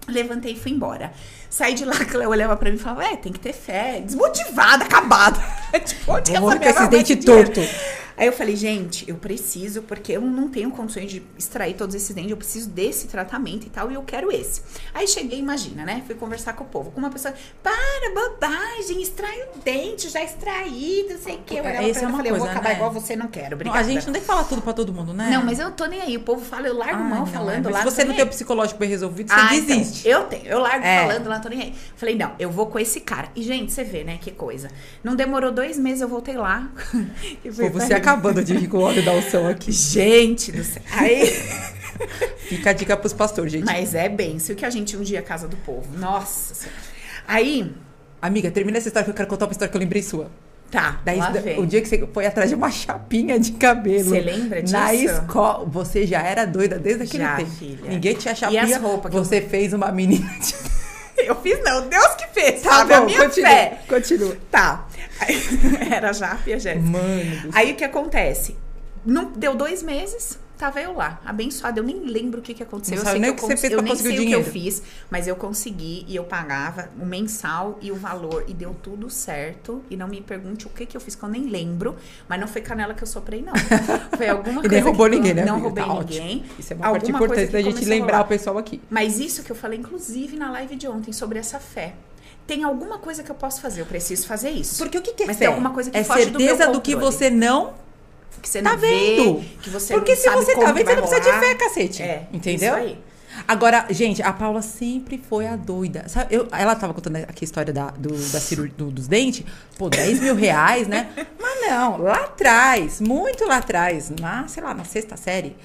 Levantei e fui embora. Saí de lá, a Cleo olhava pra mim e falava, é, tem que ter fé. Desmotivada, acabada. tipo, onde que Vamos essa com esse dente torto. Aí eu falei, gente, eu preciso, porque eu não tenho condições de extrair todos esses dentes, eu preciso desse tratamento e tal, e eu quero esse. Aí cheguei, imagina, né? Fui conversar com o povo, com uma pessoa, para, bobagem, extrai o dente, já extraído, não sei o quê. Eu É, olhava essa pra é e uma falei, eu vou coisa, acabar né? igual você, não quero, obrigada. a gente não tem que falar tudo pra todo mundo, né? Não, mas eu não tô nem aí. O povo fala, eu largo Ai, mão não, falando, mas largo Se você não tem o psicológico bem resolvido, você Ah, então, desiste. eu tenho, eu largo É. falando, lá tô nem aí. Falei, não, eu vou com esse cara. E, gente, você vê, né, que coisa. Não demorou dois meses, eu voltei lá. E fui Pô, você ele. Acabando de rir com o óleo da unção aqui. Gente do céu. Aí. Fica a dica pros pastores, gente. Mas é bem, se o que a gente um dia é casa do povo. Nossa Senhora. Aí, Amiga, termina essa história que eu quero contar uma história que eu lembrei sua. tá, Daí, o dia que você foi atrás de uma chapinha de cabelo. Você lembra disso? Na escola. Você já era doida desde aquele Já, tempo. filha. Ninguém tinha E chapinha. as roupas que eu- você fez uma menina de... Eu fiz não, Deus que fez, Tá sabe? a bom, minha continua. fé. Continua. Tá. Aí, era já a Jéssica. Mano Aí o que acontece? Não, deu dois meses, tava eu lá, abençoada. Eu nem lembro o que, que aconteceu. Não eu sei nem que o que eu você fez eu nem sei o que eu fiz, mas eu consegui e eu pagava o mensal e o valor e deu tudo certo. E não me pergunte o que, que eu fiz, que eu nem lembro. Mas não foi canela que eu soprei, não. Foi alguma E coisa. nem roubou que- ninguém, né? Não amiga? roubei Tá ninguém. ótimo. Isso é uma parte importante da gente lembrar o pessoal aqui. Mas isso que eu falei, inclusive, na live de ontem, sobre essa fé. Tem alguma coisa que eu posso fazer, eu preciso fazer isso. Porque o que, que é Mas fé? tem alguma coisa que é foge do meu certeza do que você não que você tá não vendo. vê, que você Porque não se sabe você como tá vendo, você não precisa de fé, cacete. É, Entendeu? isso aí. Agora, gente, a Paula sempre foi a doida. Sabe, eu- ela tava contando aqui a história da, do, da cirurgia do- dos dentes. Pô, 10 mil reais, né? Mas não, lá atrás, muito lá atrás, na, sei lá, na sexta série,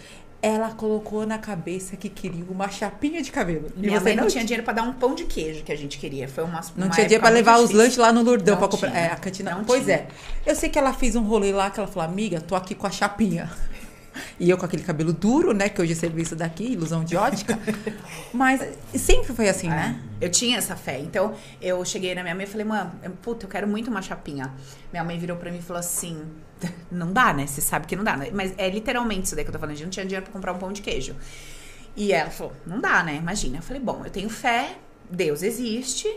ela colocou na cabeça que queria uma chapinha de cabelo. E Minha você mãe não, tinha dinheiro pra dar um pão de queijo que a gente queria. Foi uma Não uma tinha dinheiro época pra levar muito os difícil. lanches lá no Lurdão Não pra comprar. É, a cantina. Não pois tinha. é. Eu sei que ela fez um rolê lá que ela falou, amiga, tô aqui com a chapinha. E eu com aquele cabelo duro, né? Que hoje é serviço daqui, ilusão de ótica. Mas sempre foi assim, né? Eu tinha essa fé. Então, eu cheguei na minha mãe e falei, mãe, puta, eu quero muito uma chapinha. Minha mãe virou pra mim e falou assim: não dá, né? Você sabe que não dá, né? Mas é literalmente isso daí que eu tô falando. A gente não tinha dinheiro pra comprar um pão de queijo. E ela falou: não dá, né? Imagina. Eu falei: bom, eu tenho fé, Deus existe.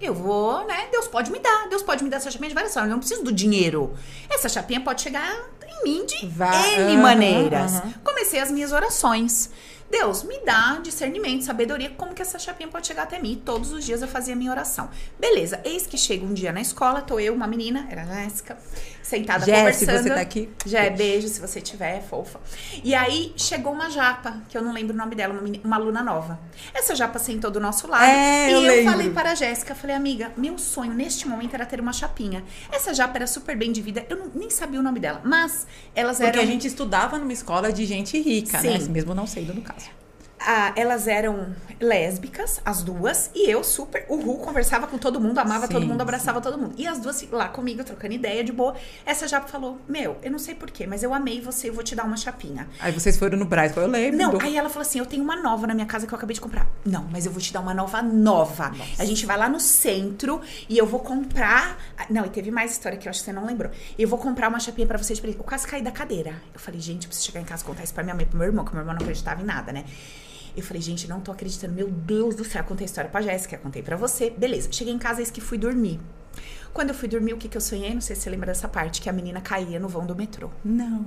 Eu vou, né? Deus pode me dar. Deus pode me dar essa chapinha de várias formas. Eu não preciso do dinheiro. Essa chapinha pode chegar em mim de Vai- N maneiras. Comecei as minhas orações. Deus, me dá discernimento, sabedoria, como que essa chapinha pode chegar até mim. Todos os dias eu fazia a minha oração. Beleza, eis que chega um dia na escola, tô eu, uma menina, era a Jéssica, sentada Jé, se conversando. você tá aqui. Já é beijo, se você tiver, é fofa. E aí chegou uma japa, que eu não lembro o nome dela, uma, meni- uma aluna nova. Essa japa sentou do nosso lado. É, e eu eu, falei para a Jéssica, falei, amiga, meu sonho neste momento era ter uma chapinha. Essa japa era super bem de vida, eu não- nem sabia o nome dela, mas elas Porque eram. a gente estudava numa escola de gente rica, né? Sim. Mesmo não sendo no caso. Ah, elas eram lésbicas, as duas, e eu super, o Ru conversava com todo mundo, amava Sim, todo mundo, abraçava todo mundo. E as duas lá comigo, trocando ideia de boa. Essa japa falou: Meu, eu não sei porquê, mas eu amei você, eu vou te dar uma chapinha. Aí vocês foram no Braz, eu lembro. Não, aí ela falou assim: Eu tenho uma nova na minha casa que eu acabei de comprar. Não, mas eu vou te dar uma nova nova. A gente vai lá no centro e eu vou comprar. Não, e teve mais história que eu acho que você não lembrou. Eu vou comprar uma chapinha pra vocês. Eu quase caí da cadeira. Eu falei: Gente, eu preciso chegar em casa e contar isso pra minha mãe pro meu irmão, que meu irmão não acreditava em nada, né? Eu falei, gente, não tô acreditando. Meu Deus do céu. Contei a história pra Jéssica, contei pra você. Beleza. Cheguei em casa, eis que fui dormir. Quando eu fui dormir, o que, que eu sonhei? Não sei se você lembra dessa parte, que a menina caía no vão do metrô. Não.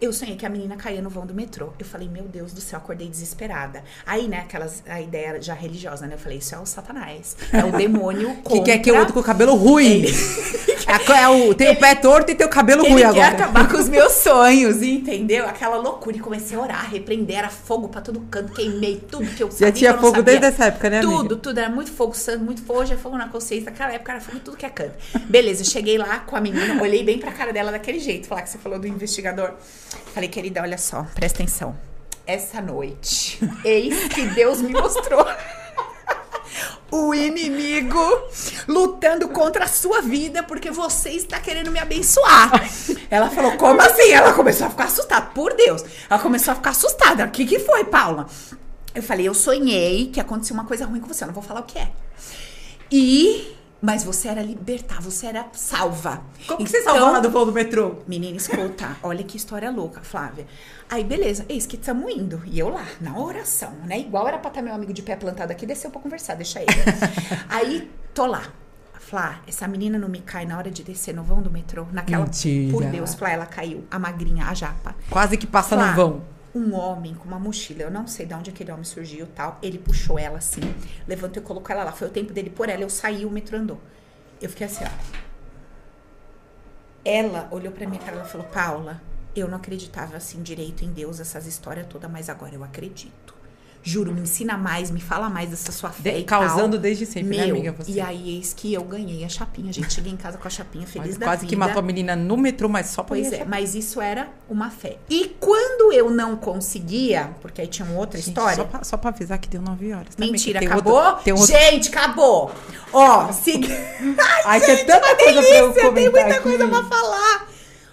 Eu sonhei que a menina caía no vão do metrô. Eu falei, meu Deus do céu, acordei desesperada. Aí, né, aquelas, a ideia já religiosa, né? Eu falei, isso é o satanás. É o demônio Que contra... quer que o outro com o cabelo ruim. É, é o, tem o pé torto e tem o cabelo ruim Ele agora. quer acabar com os meus sonhos, entendeu? Aquela loucura. E comecei a orar, repreender, era fogo pra todo canto, queimei tudo que eu sabia. Já tinha que eu fogo desde essa época, né, amiga? Tudo, tudo. Era muito fogo santo, muito fogo. Hoje é fogo na consciência. Naquela época era fogo tudo que é canto. Beleza, eu cheguei lá com a menina, olhei bem pra cara dela daquele jeito. Falar que você falou do investigador. Falei, querida, olha só, presta atenção. Essa noite, eis que Deus me mostrou. O inimigo lutando contra a sua vida porque você está querendo me abençoar. Ela falou, como assim? Ela começou a ficar assustada. Por Deus. Ela começou a ficar assustada. O que, que foi, Paula? Eu falei, eu sonhei que aconteceu uma coisa ruim com você. Eu não vou falar o que é. E. Mas você era libertar, você era salva. Como que você Então, salvou lá do voo do metrô? Menina, escuta, olha que história louca, Flávia. Aí, beleza, eis que estamos indo. E eu lá, na oração, né? Igual era pra estar meu amigo de pé plantado aqui, desceu pra conversar, deixa ele. Aí, tô lá. Flá, essa menina não me cai na hora de descer no vão do metrô. Naquela. Mentira. Por Deus, Flá, ela caiu. A magrinha, a japa. Quase que passa Flá, no vão. Um homem com uma mochila, eu não sei de onde aquele homem surgiu tal. Ele puxou ela assim, levantou e colocou ela lá. Foi o tempo dele por ela, eu saí, o metrô andou. Eu fiquei assim, ó. Ela olhou minha cara e falou: Paula, eu não acreditava assim direito em Deus, essas histórias todas, mas agora eu acredito. Juro, me ensina mais, me fala mais dessa sua fé. De- e causando tal. desde sempre, né, Meu, amiga, você? E aí, eis que eu ganhei a chapinha. Gente, cheguei em casa com a chapinha feliz da Quase vida. que matou a menina no metrô, mas só pra Pois ir é, mas isso era uma fé. E quando eu não conseguia, porque aí tinha uma outra Gente, história. Só pra, só pra avisar que deu 9 horas. também, Mentira, que tem acabou? outro- tem outro... Gente, acabou. Ó, se... Ai, tem tanta coisa pra eu delícia, tem comentar muita coisa aqui. pra falar.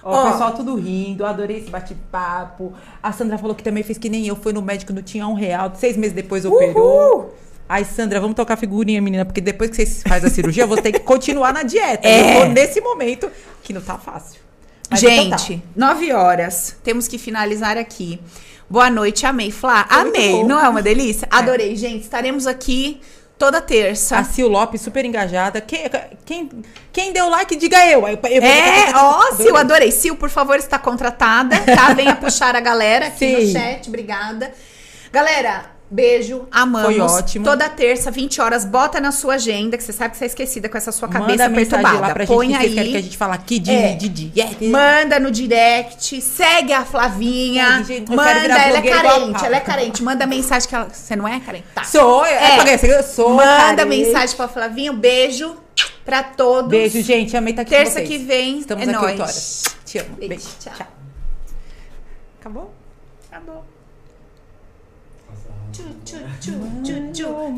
Ó, Ó. o pessoal tudo rindo, adorei esse bate-papo. A Sandra falou que também fez que nem eu, foi no médico, não tinha um real, seis meses depois operou. Ai, Sandra, vamos tocar figurinha, menina, porque depois que você faz a cirurgia, você tem que continuar na dieta. É. Eu tô nesse momento que não tá fácil. Mas então tá. Gente, nove horas. Temos que finalizar aqui. Boa noite, amei. Flá, Foi amei. Não é uma delícia? Adorei, gente. Estaremos aqui toda terça. A Sil Lopes, super engajada. Quem, quem, quem deu like, diga eu. Eu- eu- É, ó. Sil, adorei. Sil, por favor, está contratada, tá? Venha puxar a galera aqui no Sim. chat, obrigada. Galera, beijo, amamos. Foi ótimo. Toda terça, 20 horas, bota na sua agenda, que você sabe que você é esquecida com essa sua cabeça Manda perturbada. lá pra gente Põe que vocês aí. que a gente fale aqui de, É. de. Manda no direct, segue a Flavinha. Segue, gente, manda, ela é carente, ela é carente. Manda mensagem que ela. Você não é carente? Tá. Sou, é, É. eu sou. Manda carente. mensagem pra Flavinha. Um beijo pra todos. Beijo, gente. Amei estar aqui Terça que vem. Estamos é aqui nóis. 8 horas. Te amo. Beijo, Beijo. tchau. Tchau. Acabou? 就就就就就